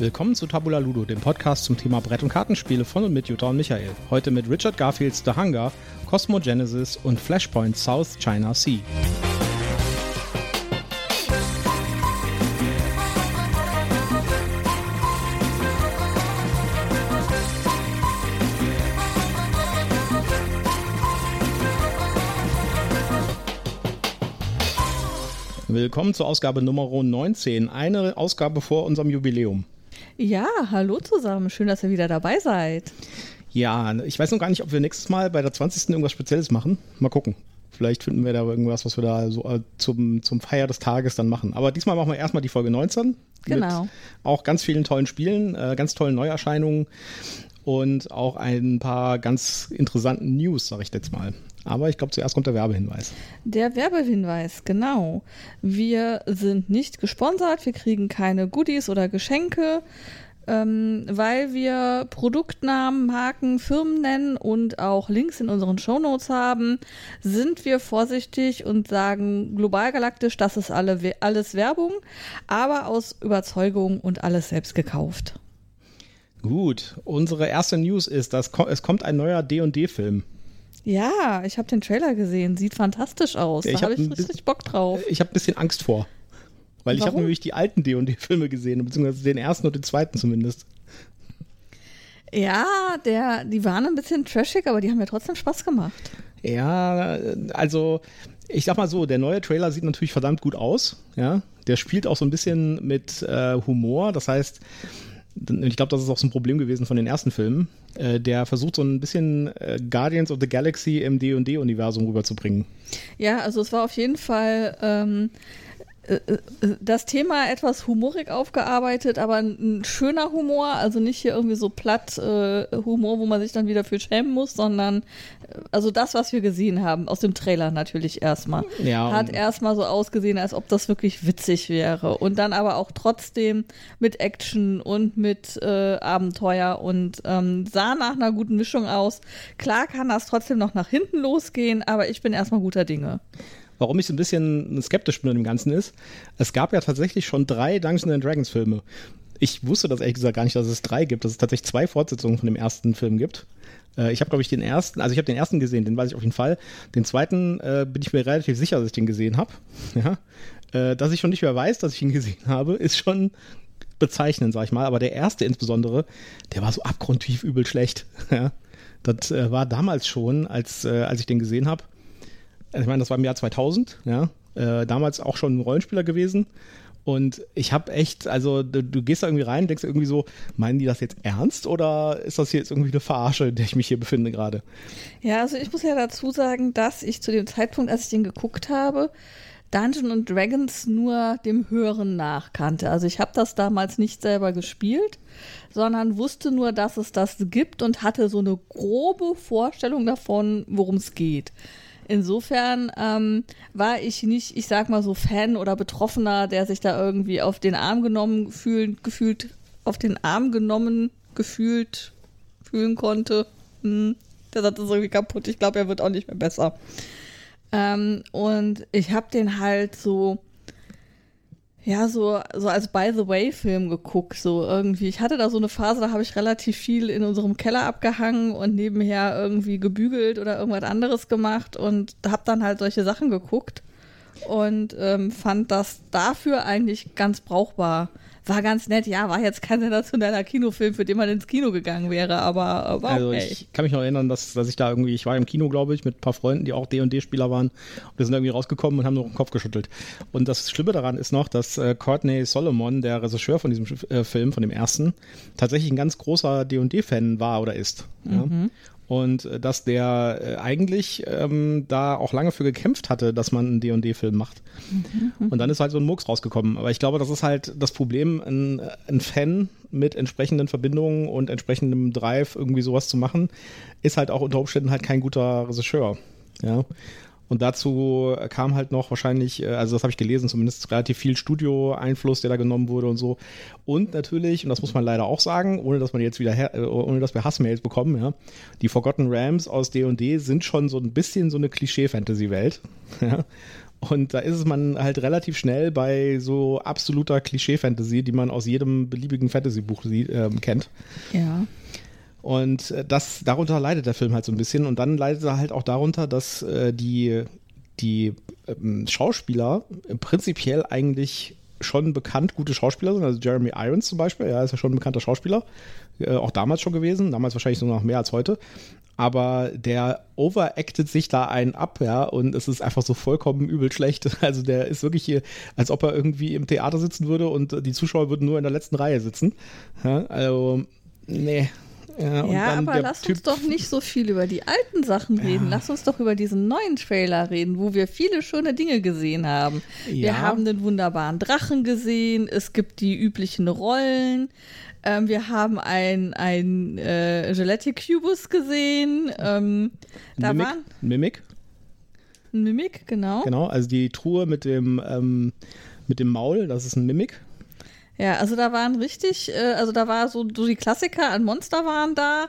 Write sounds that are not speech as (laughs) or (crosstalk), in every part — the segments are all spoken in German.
Willkommen zu Tabula Ludo, dem Podcast zum Thema Brett- und Kartenspiele von und mit Jutta und Michael. Heute mit Richard Garfields The Hunger, Cosmo Genesis und Flashpoint South China Sea. Willkommen zur Ausgabe Nummer 19, eine Ausgabe vor unserem Jubiläum. Ja, hallo zusammen, schön, dass ihr wieder dabei seid. Ja, ich weiß noch gar nicht, ob wir nächstes Mal bei der 20. irgendwas Spezielles machen. Mal gucken. Vielleicht finden wir da irgendwas, was wir da so äh, zum, zum Feier des Tages dann machen. Aber diesmal machen wir erstmal die Folge 19. Genau. Mit auch ganz vielen tollen Spielen, äh, ganz tollen Neuerscheinungen und auch ein paar ganz interessanten News, sag ich jetzt mal. Aber ich glaube, zuerst kommt der Werbehinweis. Der Werbehinweis, genau. Wir sind nicht gesponsert, wir kriegen keine Goodies oder Geschenke, ähm, weil wir Produktnamen, Marken, Firmen nennen und auch Links in unseren Shownotes haben, sind wir vorsichtig und sagen global galaktisch, das ist alle, alles Werbung, aber aus Überzeugung und alles selbst gekauft. Gut, unsere erste News ist, dass es kommt ein neuer D&D-Film. Ja, ich habe den Trailer gesehen. Sieht fantastisch aus. Ja, da ich habe hab ich richtig Bock drauf. Ich habe ein bisschen Angst vor. Weil ich habe nämlich die alten D&D-Filme gesehen, beziehungsweise den ersten und den zweiten zumindest. Ja, der, die waren ein bisschen trashig, aber die haben mir trotzdem Spaß gemacht. Ja, also ich sag mal so, der neue Trailer sieht natürlich verdammt gut aus. Ja, der spielt auch so ein bisschen mit äh, Humor. Das heißt, ich glaube, das ist auch so ein Problem gewesen von den ersten Filmen. Äh, der versucht so ein bisschen äh, Guardians of the Galaxy im D&D-Universum rüberzubringen. Ja, also es war auf jeden Fall ähm, äh, äh, das Thema etwas humorig aufgearbeitet, aber ein, schöner Humor, also nicht hier irgendwie so platt äh, Humor, wo man sich dann wieder für schämen muss, sondern äh, also das, was wir gesehen haben, aus dem Trailer natürlich erstmal, Ja, hat erstmal so ausgesehen, als ob das wirklich witzig wäre und dann aber auch trotzdem mit Action und mit äh, Abenteuer und ähm, sah nach einer guten Mischung aus. Klar kann das trotzdem noch nach hinten losgehen, aber ich bin erstmal guter Dinge. Warum ich so ein bisschen skeptisch bin an dem Ganzen ist, es gab ja tatsächlich schon drei Dungeons and Dragons Filme. Ich wusste das ehrlich gesagt gar nicht, dass es drei gibt, dass es tatsächlich zwei Fortsetzungen von dem ersten Film gibt. Äh, ich habe, glaube ich, den ersten, also ich habe den ersten gesehen, den weiß ich auf jeden Fall. Den zweiten äh, bin ich mir relativ sicher, dass ich den gesehen habe. (laughs) Ja? Äh, dass ich schon nicht mehr weiß, dass ich ihn gesehen (laughs) habe, ist schon bezeichnend, sag ich mal. Aber der erste insbesondere, der war so abgrundtief übel schlecht. (laughs) Ja? Das äh, war damals schon, als, äh, als ich den gesehen habe. Also ich meine, das war im Jahr 2000, ja. Äh, damals auch schon ein Rollenspieler gewesen. Und ich habe echt, also du, du gehst da irgendwie rein, denkst irgendwie so, meinen die das jetzt ernst oder ist das hier jetzt irgendwie eine Verarsche, in der ich mich hier befinde gerade? Ja, also ich muss ja dazu sagen, dass ich zu dem Zeitpunkt, als ich den geguckt habe, Dungeon and Dragons nur dem Hören nachkannte. Also ich habe das damals nicht selber gespielt, sondern wusste nur, dass es das gibt und hatte so eine grobe Vorstellung davon, worum es geht. Insofern ähm, war ich nicht, ich sag mal so Fan oder Betroffener, der sich da irgendwie auf den Arm genommen fühlen, gefühlt, auf den Arm genommen, gefühlt fühlen konnte. Hm, der Satz ist irgendwie kaputt. Ich glaube, er wird auch nicht mehr besser. Ähm, und ich habe den halt so, ja, so, so als By the Way-Film geguckt. So irgendwie. Ich hatte da so eine Phase, da habe ich relativ viel in unserem Keller abgehangen und nebenher irgendwie gebügelt oder irgendwas anderes gemacht und habe dann halt solche Sachen geguckt und ähm, fand das dafür eigentlich ganz brauchbar. War ganz nett, ja, war jetzt kein sensationeller Kinofilm, für den man ins Kino gegangen wäre, aber war Also okay. ich kann mich noch erinnern, dass, dass ich da irgendwie, ich war im Kino, glaube ich, mit ein paar Freunden, die auch D&D-Spieler waren. Und wir sind irgendwie rausgekommen und haben nur den Kopf geschüttelt. Und das Schlimme daran ist noch, dass äh, Courtney Solomon, der Regisseur von diesem äh, Film, von dem ersten, tatsächlich ein ganz großer D&D-Fan war oder ist. Ja? Und äh, dass der äh, eigentlich ähm, da auch lange für gekämpft hatte, dass man einen D&D-Film macht. Und dann ist halt so ein Murks rausgekommen. Aber ich glaube, das ist halt das Problem, ein, ein Fan mit entsprechenden Verbindungen und entsprechendem Drive irgendwie sowas zu machen, ist halt auch unter Umständen halt kein guter Regisseur. Ja. Und dazu kam halt noch wahrscheinlich, äh, also das habe ich gelesen, zumindest relativ viel Studio-Einfluss, der da genommen wurde und so. Und natürlich, und das muss man leider auch sagen, ohne dass man jetzt wieder, äh, ohne dass wir Hassmails bekommen, ja, die Forgotten Rams aus D&D sind schon so ein bisschen so eine Klischee-Fantasy-Welt. (laughs) Ja. Und da ist es man halt relativ schnell bei so absoluter Klischee-Fantasy, die man aus jedem beliebigen Fantasy-Buch äh, kennt. Ja. Und äh, das, darunter leidet der Film halt so ein bisschen. Und dann leidet er halt auch darunter, dass äh, die, die ähm, Schauspieler prinzipiell eigentlich schon bekannt gute Schauspieler sind. Also Jeremy Irons zum Beispiel, ja, ist ja schon ein bekannter Schauspieler. Äh, auch damals schon gewesen, damals wahrscheinlich sogar noch mehr als heute. Aber der overactet sich da einen ab, ja, und es ist einfach so vollkommen übel schlecht. (laughs) Also der ist wirklich hier, als ob er irgendwie im Theater sitzen würde und die Zuschauer würden nur in der letzten Reihe sitzen. Ja, also, nee, ja, ja aber lass typ uns doch nicht so viel über die alten Sachen reden. Ja. Lass uns doch über diesen neuen Trailer reden, wo wir viele schöne Dinge gesehen haben. Ja. Wir haben den wunderbaren Drachen gesehen, es gibt die üblichen Rollen. Ähm, wir haben ein, ein äh, Gillette Cubus gesehen. Ähm, da Mimic, waren Mimic. Ein Mimic, genau. Genau, also die Truhe mit dem, ähm, mit dem Maul, das ist ein Mimic. Ja, also da waren richtig, äh, also da war so, so die Klassiker an Monster waren da,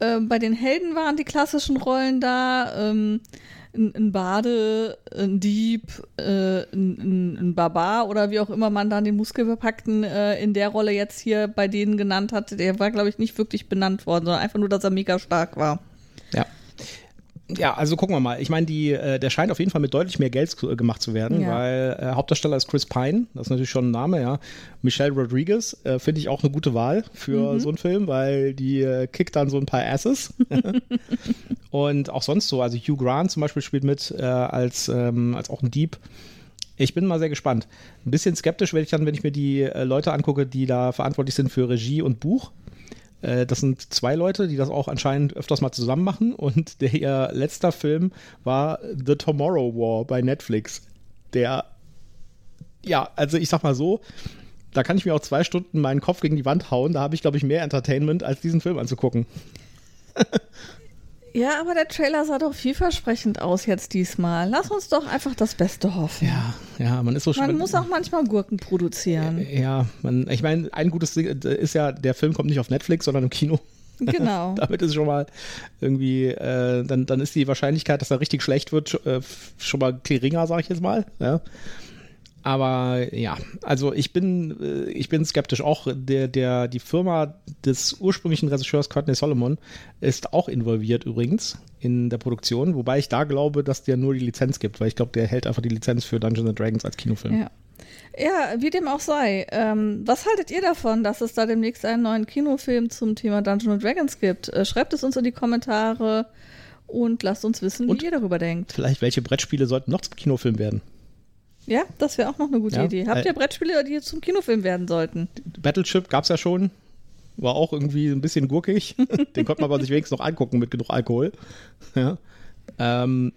äh, bei den Helden waren die klassischen Rollen da, ähm, ein, ein Bade, ein Dieb, äh, ein, ein, Barbar oder wie auch immer man dann den Muskelverpackten äh, in der Rolle jetzt hier bei denen genannt hat, der war, glaube ich, nicht wirklich benannt worden, sondern einfach nur, dass er mega stark war. Ja ja, also gucken wir mal. Ich meine, äh, der scheint auf jeden Fall mit deutlich mehr Geld zu, äh, gemacht zu werden, ja. weil äh, Hauptdarsteller ist Chris Pine, das ist natürlich schon ein Name, ja. Michelle Rodriguez äh, finde ich auch eine gute Wahl für mhm. so einen Film, weil die äh, kickt dann so ein paar Asses. (laughs) Und auch sonst so, also Hugh Grant zum Beispiel spielt mit als, ähm, als auch ein Dieb. Ich bin mal sehr gespannt. Ein bisschen skeptisch werde ich dann, wenn ich mir die Leute angucke, die da verantwortlich sind für Regie und Buch. Äh, das sind zwei Leute, die das auch anscheinend öfters mal zusammen machen. Und (laughs) der ihr letzter Film war The Tomorrow War bei Netflix. Der, ja, also ich sag mal so, da kann ich mir auch zwei Stunden meinen Kopf gegen die Wand hauen. Da habe ich, glaube ich, mehr Entertainment, als diesen Film anzugucken. (laughs) Ja, aber der Trailer sah doch vielversprechend aus jetzt diesmal. Lass uns doch einfach das Beste hoffen. Ja, ja, man ist so Man muss auch manchmal Gurken produzieren. Ja, man, ich meine, ein gutes Ding ist ja, der Film kommt nicht auf Netflix, sondern im Kino. Genau. (laughs) Damit ist schon mal irgendwie, äh, dann, dann ist die Wahrscheinlichkeit, dass er richtig schlecht wird, äh, schon mal geringer, sag ich jetzt mal. Ja. Aber ja, also ich bin, äh, ich bin skeptisch. Auch der, der, die Firma des ursprünglichen Regisseurs Courtney Solomon ist auch involviert übrigens in der Produktion, wobei ich da glaube, dass der nur die Lizenz gibt, weil ich glaube, der hält einfach die Lizenz für Dungeons Dragons als Kinofilm. Ja. Ja, wie dem auch sei. Ähm, was haltet ihr davon, dass es da demnächst einen neuen Kinofilm zum Thema Dungeons Dragons gibt? Äh, schreibt es uns in die Kommentare und lasst uns wissen, und wie ihr darüber denkt. Vielleicht welche Brettspiele sollten noch zum Kinofilm werden? Ja, das wäre auch noch eine gute ja, Idee. Habt ihr Brettspiele, die zum Kinofilm werden sollten? Battleship gab es ja schon. War auch irgendwie ein bisschen gurkig. (laughs) Den konnte man aber sich wenigstens noch angucken mit genug Alkohol. Ja. Ähm,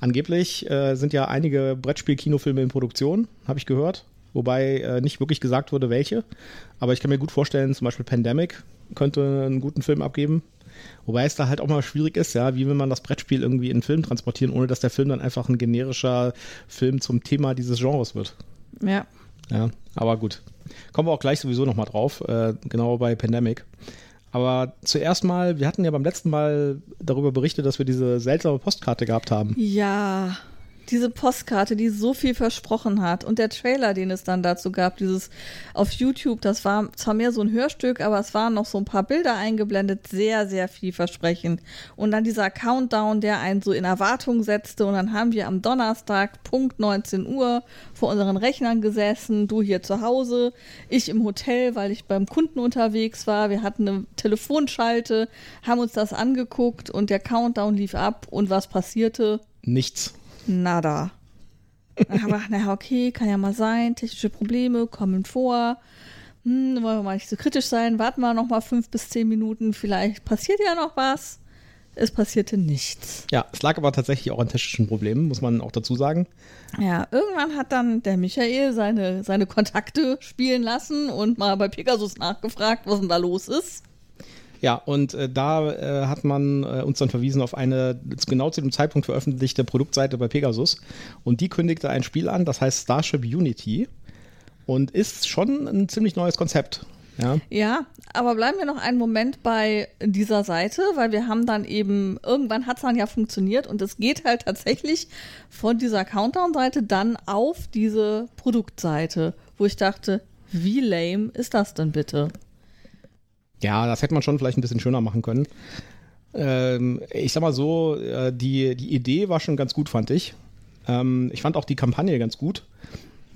angeblich äh, sind ja einige Brettspiel-Kinofilme in Produktion, habe ich gehört. Wobei äh, nicht wirklich gesagt wurde, welche. Aber ich kann mir gut vorstellen, zum Beispiel Pandemic könnte einen guten Film abgeben. Wobei es da halt auch mal schwierig ist, ja, wie will man das Brettspiel irgendwie in einen Film transportieren, ohne dass der Film dann einfach ein generischer Film zum Thema dieses Genres wird. Ja. Ja, aber gut. Kommen wir auch gleich sowieso nochmal drauf, äh, genau bei Pandemic. Aber zuerst mal, wir hatten ja beim letzten Mal darüber berichtet, dass wir diese seltsame Postkarte gehabt haben. Ja diese Postkarte, die so viel versprochen hat und der Trailer, den es dann dazu gab, dieses auf YouTube, das war zwar mehr so ein Hörstück, aber es waren noch so ein paar Bilder eingeblendet, sehr, sehr vielversprechend. Und dann dieser Countdown, der einen so in Erwartung setzte und dann haben wir am Donnerstag, Punkt 19 Uhr, vor unseren Rechnern gesessen, du hier zu Hause, ich im Hotel, weil ich beim Kunden unterwegs war, wir hatten eine Telefonschalte, haben uns das angeguckt und der Countdown lief ab und was passierte? Nichts nada. Aber naja, okay, kann ja mal sein, technische Probleme kommen vor. Hm, wollen wir mal nicht so kritisch sein, warten wir noch mal fünf bis zehn Minuten, vielleicht passiert ja noch was. Es passierte nichts. Ja, es lag aber tatsächlich auch an technischen Problemen, muss man auch dazu sagen. Ja, irgendwann hat dann der Michael seine, seine Kontakte spielen lassen und mal bei Pegasus nachgefragt, was denn da los ist. Ja, und äh, da äh, hat man äh, uns dann verwiesen auf eine genau zu dem Zeitpunkt veröffentlichte Produktseite bei Pegasus. Und die kündigte ein Spiel an, das heißt Starship Unity. Und ist schon ein ziemlich neues Konzept. Ja. Ja, aber bleiben wir noch einen Moment bei dieser Seite, weil wir haben dann eben, irgendwann hat es dann ja funktioniert und es geht halt tatsächlich von dieser Countdown-Seite dann auf diese Produktseite, wo ich dachte, wie lame ist das denn bitte? Ja, das hätte man schon vielleicht ein bisschen schöner machen können. Ähm, ich sag mal so, äh, die, die Idee war schon ganz gut, fand ich. Ähm, ich fand auch die Kampagne ganz gut.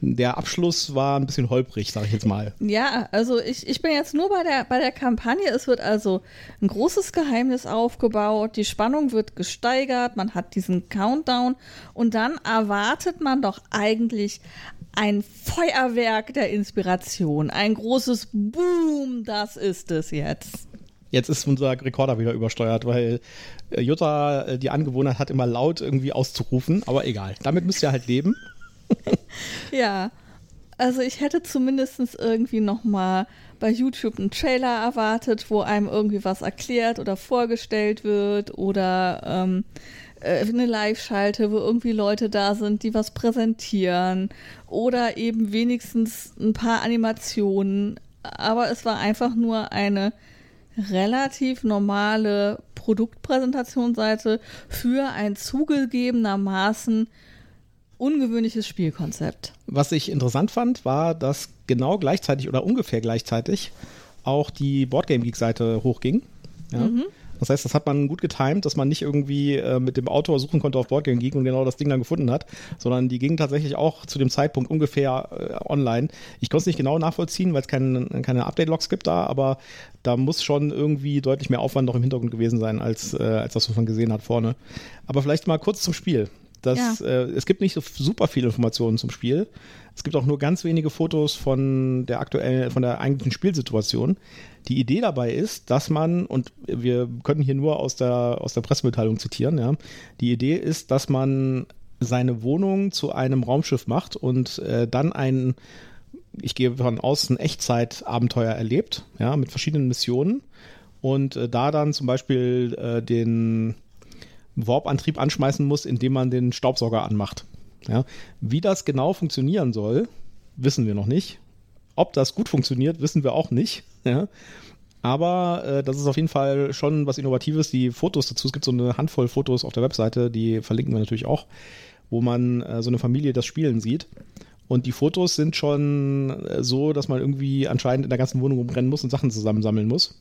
Der Abschluss war ein bisschen holprig, sag ich jetzt mal. Ja, also ich, ich bin jetzt nur bei der, bei der Kampagne. Es wird also ein großes Geheimnis aufgebaut, die Spannung wird gesteigert, man hat diesen Countdown und dann erwartet man doch eigentlich ein Feuerwerk der Inspiration, ein großes Boom, das ist es jetzt. Jetzt ist unser Rekorder wieder übersteuert, weil äh, Jutta äh, die Angewohnheit hat, immer laut irgendwie auszurufen, aber egal. Damit müsst ihr halt leben. (laughs) ja, also ich hätte zumindest irgendwie noch mal bei YouTube einen Trailer erwartet, wo einem irgendwie was erklärt oder vorgestellt wird oder ähm, äh, eine Live-Schalte, wo irgendwie Leute da sind, die was präsentieren oder eben wenigstens ein paar Animationen. Aber es war einfach nur eine relativ normale Produktpräsentationsseite für ein zugegebenermaßen ungewöhnliches Spielkonzept. Was ich interessant fand, war, dass genau gleichzeitig oder ungefähr gleichzeitig auch die Boardgame Geek Seite hochging. Ja? Mhm. Das heißt, das hat man gut getimt, dass man nicht irgendwie äh, mit dem Autor suchen konnte auf Boardgame Geek und genau das Ding dann gefunden hat, sondern die ging tatsächlich auch zu dem Zeitpunkt ungefähr äh, online. Ich konnte es nicht genau nachvollziehen, weil es kein, keine Update-Logs gibt da, aber da muss schon irgendwie deutlich mehr Aufwand noch im Hintergrund gewesen sein, als, äh, als das, was man gesehen hat vorne. Aber vielleicht mal kurz zum Spiel. Das, ja. äh, es gibt nicht so super viele Informationen zum Spiel. Es gibt auch nur ganz wenige Fotos von der aktuellen, von der eigentlichen Spielsituation. Die Idee dabei ist, dass man, und wir können hier nur aus der, aus der Pressemitteilung zitieren, ja, die Idee ist, dass man seine Wohnung zu einem Raumschiff macht und äh, dann ein, ich gehe davon aus, ein Echtzeitabenteuer erlebt, ja, mit verschiedenen Missionen und äh, da dann zum Beispiel äh, den Warp-Antrieb anschmeißen muss, indem man den Staubsauger anmacht. Ja. Wie das genau funktionieren soll, wissen wir noch nicht. Ob das gut funktioniert, wissen wir auch nicht. Ja. Aber äh, das ist auf jeden Fall schon was Innovatives. Die Fotos dazu, es gibt so eine Handvoll Fotos auf der Webseite, die verlinken wir natürlich auch, wo man äh, so eine Familie das Spielen sieht. Und die Fotos sind schon äh, so, dass man irgendwie anscheinend in der ganzen Wohnung rumrennen muss und Sachen zusammensammeln muss.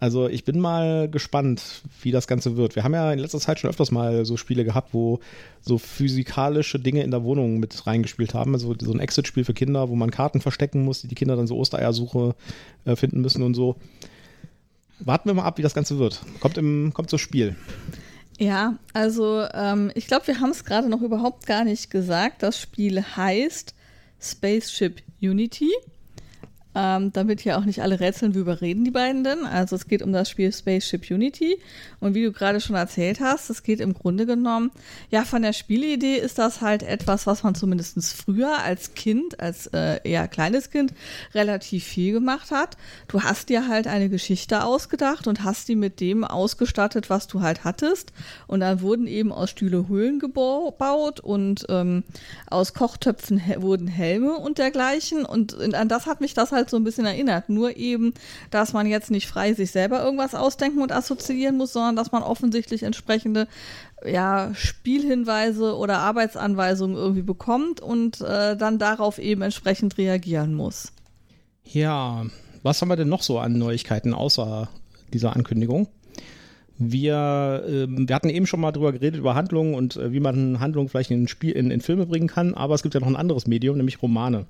Also ich bin mal gespannt, wie das Ganze wird. Wir haben ja in letzter Zeit schon öfters mal so Spiele gehabt, wo so physikalische Dinge in der Wohnung mit reingespielt haben. Also so ein Exit-Spiel für Kinder, wo man Karten verstecken muss, die die Kinder dann so Ostereiersuche äh, finden müssen und so. Warten wir mal ab, wie das Ganze wird. Kommt, im, kommt zum Spiel. Ja, also ähm, ich glaube, wir haben es gerade noch überhaupt gar nicht gesagt. Das Spiel heißt Spaceship Unity. Ähm, damit hier auch nicht alle rätseln, wie überreden die beiden denn. Also es geht um das Spiel Spaceship Unity. Und wie du gerade schon erzählt hast, es geht im Grunde genommen, ja, von der Spielidee ist das halt etwas, was man zumindest früher als Kind, als äh, eher kleines Kind, relativ viel gemacht hat. Du hast dir halt eine Geschichte ausgedacht und hast die mit dem ausgestattet, was du halt hattest. Und dann wurden eben aus Stühle Höhlen gebaut und ähm, aus Kochtöpfen he wurden Helme und dergleichen. Und an das hat mich das halt halt so ein bisschen erinnert. Nur eben, dass man jetzt nicht frei sich selber irgendwas ausdenken und assoziieren muss, sondern dass man offensichtlich entsprechende ja, Spielhinweise oder Arbeitsanweisungen irgendwie bekommt und äh, dann darauf eben entsprechend reagieren muss. Ja, was haben wir denn noch so an Neuigkeiten außer dieser Ankündigung? Wir, äh, wir hatten eben schon mal drüber geredet, über Handlungen und äh, wie man Handlungen vielleicht in, Spiel, in, in Filme bringen kann, aber es gibt ja noch ein anderes Medium, nämlich Romane.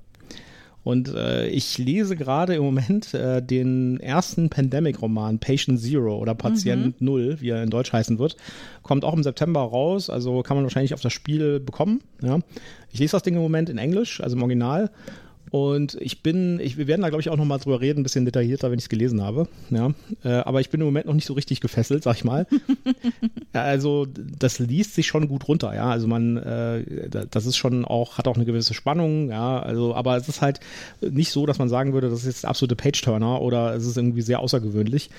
Und äh, ich lese gerade im Moment äh, den ersten Pandemic-Roman, Patient Zero oder Patient mhm. Null, wie er in Deutsch heißen wird. Kommt auch im September raus, also kann man wahrscheinlich auf das Spiel bekommen. Ja. Ich lese das Ding im Moment in Englisch, also im Original. Und ich bin, ich, wir werden da glaube ich auch nochmal drüber reden, ein bisschen detaillierter, wenn ich es gelesen habe. Ja, äh, aber ich bin im Moment noch nicht so richtig gefesselt, sag ich mal. (laughs) ja, also das liest sich schon gut runter, ja. Also man, äh, das ist schon auch, hat auch eine gewisse Spannung, ja. Also, aber es ist halt nicht so, dass man sagen würde, das ist jetzt absolute Page-Turner oder es ist irgendwie sehr außergewöhnlich.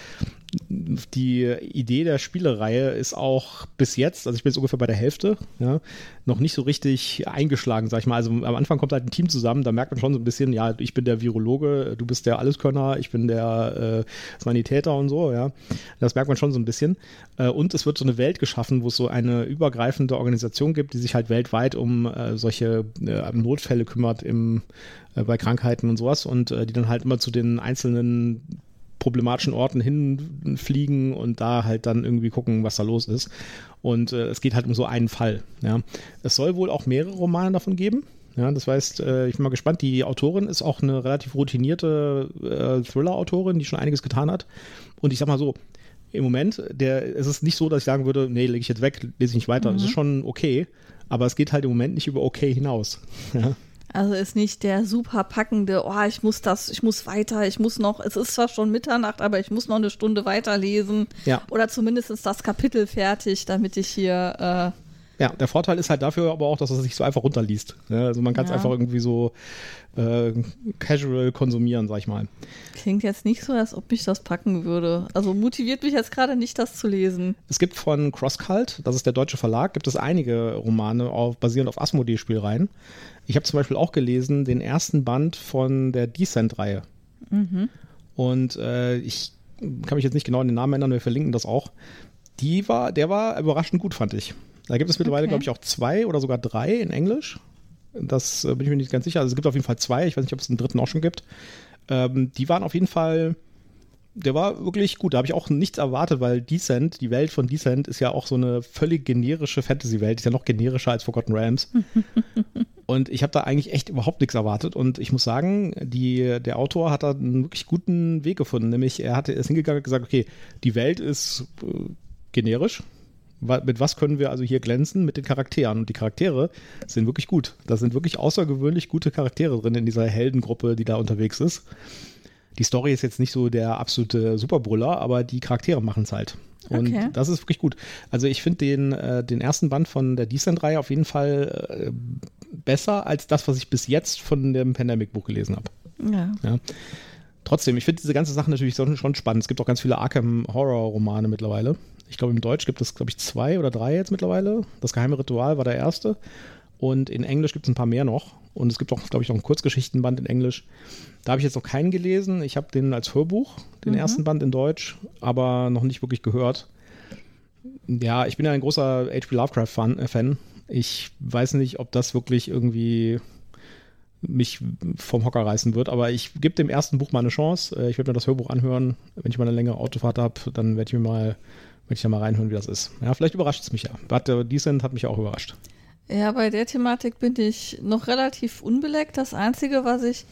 Die Idee der Spielereihe ist auch bis jetzt, also ich bin jetzt ungefähr bei der Hälfte, ja, noch nicht so richtig eingeschlagen, sag ich mal. Also am Anfang kommt halt ein Team zusammen, da merkt man schon schon so ein bisschen, ja, ich bin der Virologe, du bist der Alleskönner, ich bin der äh, Sanitäter und so, ja. Das merkt man schon so ein bisschen. Äh, und es wird so eine Welt geschaffen, wo es so eine übergreifende Organisation gibt, die sich halt weltweit um äh, solche äh, Notfälle kümmert im, äh, bei Krankheiten und sowas und äh, die dann halt immer zu den einzelnen problematischen Orten hinfliegen und da halt dann irgendwie gucken, was da los ist. Und äh, es geht halt um so einen Fall. Ja. Es soll wohl auch mehrere Romane davon geben. Ja, das heißt, äh, ich bin mal gespannt. Die Autorin ist auch eine relativ routinierte äh, Thriller-Autorin, die schon einiges getan hat. Und ich sag mal so, im Moment, der, es ist nicht so, dass ich sagen würde, nee, lege ich jetzt weg, lese ich nicht weiter. Mhm. Das ist schon okay, aber es geht halt im Moment nicht über okay hinaus. (laughs) Ja. Also ist nicht der super packende, oh, ich muss das, ich muss weiter, ich muss noch, es ist zwar schon Mitternacht, aber ich muss noch eine Stunde weiterlesen. Ja. Oder zumindest ist das Kapitel fertig, damit ich hier. Ja, der Vorteil ist halt dafür aber auch, dass es sich so einfach runterliest. Ja, also man kann es Ja. einfach irgendwie so äh, casual konsumieren, sag ich mal. Klingt jetzt nicht so, als ob mich das packen würde. Also motiviert mich jetzt gerade nicht, das zu lesen. Es gibt von CrossCult, das ist der deutsche Verlag, gibt es einige Romane auf, basierend auf Asmodee-Spielreihen. Ich habe zum Beispiel auch gelesen den ersten Band von der Descent-Reihe. Und äh, ich kann mich jetzt nicht genau an den Namen erinnern, wir verlinken das auch. Die war, der war überraschend gut, fand ich. Da gibt es mittlerweile, Okay. glaube ich, auch zwei oder sogar drei in Englisch. Das äh, bin ich mir nicht ganz sicher. Also es gibt auf jeden Fall zwei. Ich weiß nicht, ob es einen dritten auch schon gibt. Ähm, die waren auf jeden Fall, der war wirklich gut. Da habe ich auch nichts erwartet, weil Descent, die Welt von Descent ist ja auch so eine völlig generische Fantasy-Welt. Ist ja noch generischer als Forgotten Realms. (laughs) Und ich habe da eigentlich echt überhaupt nichts erwartet. Und ich muss sagen, die, der Autor hat da einen wirklich guten Weg gefunden. Nämlich, er hatte, ist hingegangen und gesagt, okay, die Welt ist äh, generisch. Mit was können wir also hier glänzen? Mit den Charakteren. Und die Charaktere sind wirklich gut. Da sind wirklich außergewöhnlich gute Charaktere drin in dieser Heldengruppe, die da unterwegs ist. Die Story ist jetzt nicht so der absolute Superbrüller, aber die Charaktere machen es halt. Und Okay. das ist wirklich gut. Also ich finde den, äh, den ersten Band von der Descent-Reihe auf jeden Fall äh, besser als das, was ich bis jetzt von dem Pandemic-Buch gelesen habe. Ja. Ja. Trotzdem, ich finde diese ganze Sache natürlich schon spannend. Es gibt auch ganz viele Arkham-Horror-Romane mittlerweile. Ich glaube, im Deutsch gibt es, glaube ich, zwei oder drei jetzt mittlerweile. Das geheime Ritual war der erste. Und in Englisch gibt es ein paar mehr noch. Und es gibt auch, glaube ich, noch einen Kurzgeschichtenband in Englisch. Da habe ich jetzt noch keinen gelesen. Ich habe den als Hörbuch, den ersten Band in Deutsch, aber noch nicht wirklich gehört. Ja, ich bin ja ein großer H.P. Lovecraft-Fan. Fan. Ich weiß nicht, ob das wirklich irgendwie mich vom Hocker reißen wird, aber ich gebe dem ersten Buch mal eine Chance. Äh, Ich werde mir das Hörbuch anhören. Wenn ich mal eine längere Autofahrt habe, dann werde ich mir mal, werde ich da mal reinhören, wie das ist. Ja, vielleicht überrascht es mich ja. Uh, Decent hat mich auch überrascht. Ja, bei der Thematik bin ich noch relativ unbeleckt. Das Einzige, was ich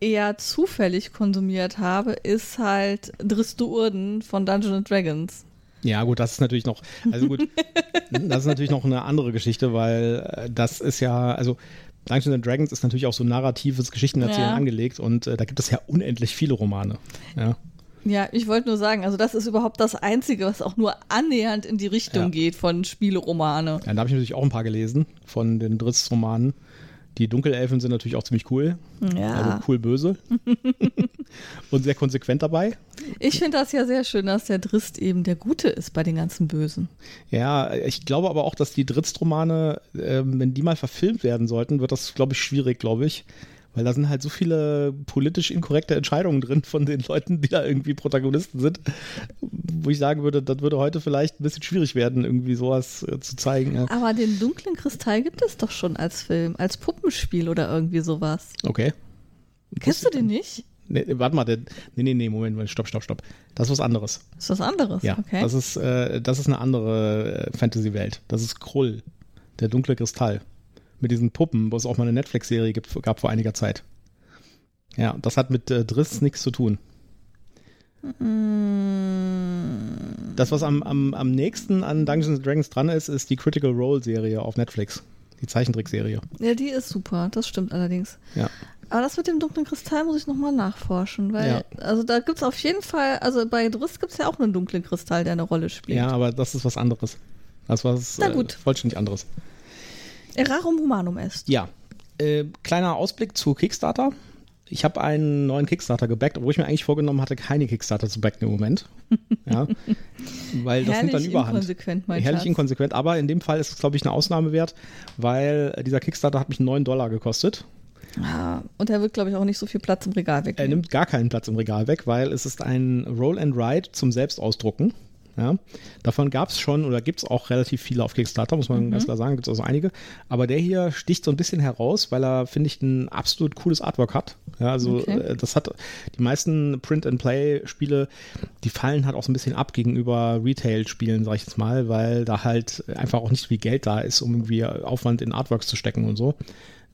eher zufällig konsumiert habe, ist halt Dristuurden von Dungeons Dragons. Ja, gut, das ist natürlich noch, also gut, (laughs) das ist natürlich noch eine andere Geschichte, weil äh, das ist ja, also Dungeons and Dragons ist natürlich auch so narratives Geschichtenerzählen Ja. angelegt und äh, da gibt es ja unendlich viele Romane. Ja. Ja, ich wollte nur sagen, also das ist überhaupt das Einzige, was auch nur annähernd in die Richtung Ja. geht von Spieleromane. Ja, da habe ich natürlich auch ein paar gelesen von den Dritz-Romanen. Die Dunkelelfen sind natürlich auch ziemlich cool. Ja. Also cool böse. (laughs) und sehr konsequent dabei. Ich finde das ja sehr schön, dass der Drist eben der Gute ist bei den ganzen Bösen. Ja, ich glaube aber auch, dass die Dritz-Romane, ähm, wenn die mal verfilmt werden sollten, wird das, glaube ich, schwierig, glaube ich. Weil da sind halt so viele politisch inkorrekte Entscheidungen drin von den Leuten, die da irgendwie Protagonisten sind, wo ich sagen würde, das würde heute vielleicht ein bisschen schwierig werden, irgendwie sowas äh, zu zeigen. Ja. Aber den dunklen Kristall gibt es doch schon als Film, als Puppenspiel oder irgendwie sowas. Okay. Kennst du den nicht? Nee, warte mal, der, nee, nee, nee, Moment, Moment, stopp, stopp, stopp. Das ist was anderes. Ist was anderes, Ja, okay. das, ist, äh, das ist eine andere äh, Fantasy-Welt. Das ist Krull, der dunkle Kristall. Mit diesen Puppen, wo es auch mal eine Netflix-Serie gibt- gab vor einiger Zeit. Ja, das hat mit äh, Driss nichts zu tun. Mm, Das, was am, am, am nächsten an Dungeons and Dragons dran ist, ist die Critical Role-Serie auf Netflix. Die Zeichentrickserie. ja, die ist super, das stimmt allerdings. Ja. Aber das mit dem dunklen Kristall muss ich nochmal nachforschen, weil, Ja. also da gibt es auf jeden Fall, also bei Driss gibt es ja auch einen dunklen Kristall, der eine Rolle spielt. ja, aber das ist was anderes. Das war äh, gut. vollständig anderes. Erarum Humanum est. Ja, äh, kleiner Ausblick zu Kickstarter. Ich habe einen neuen Kickstarter gebackt, obwohl ich mir eigentlich vorgenommen hatte, keine Kickstarter zu backen im Moment. (laughs) Ja, weil das nimmt dann Herrlich Überhand. inkonsequent, mein Herrlich Schatz. inkonsequent, aber in dem Fall ist es, glaube ich, eine Ausnahme wert, weil dieser Kickstarter hat mich 9 Dollar gekostet. Ja, und er wird, glaube ich, auch nicht so viel Platz im Regal weg. Er nimmt gar keinen Platz im Regal weg, weil es ist ein Roll and Ride zum Selbstausdrucken. Ja, davon gab es schon oder gibt es auch relativ viele auf Kickstarter, muss man mhm. ganz klar sagen, gibt es also einige. Aber der hier sticht so ein bisschen heraus, weil er, finde ich, ein absolut cooles Artwork hat. Ja, also okay. Äh, das hat die meisten Print-and-Play-Spiele, die fallen halt auch so ein bisschen ab gegenüber Retail-Spielen, sag ich jetzt mal, weil da halt einfach auch nicht so viel Geld da ist, um irgendwie Aufwand in Artworks zu stecken und so.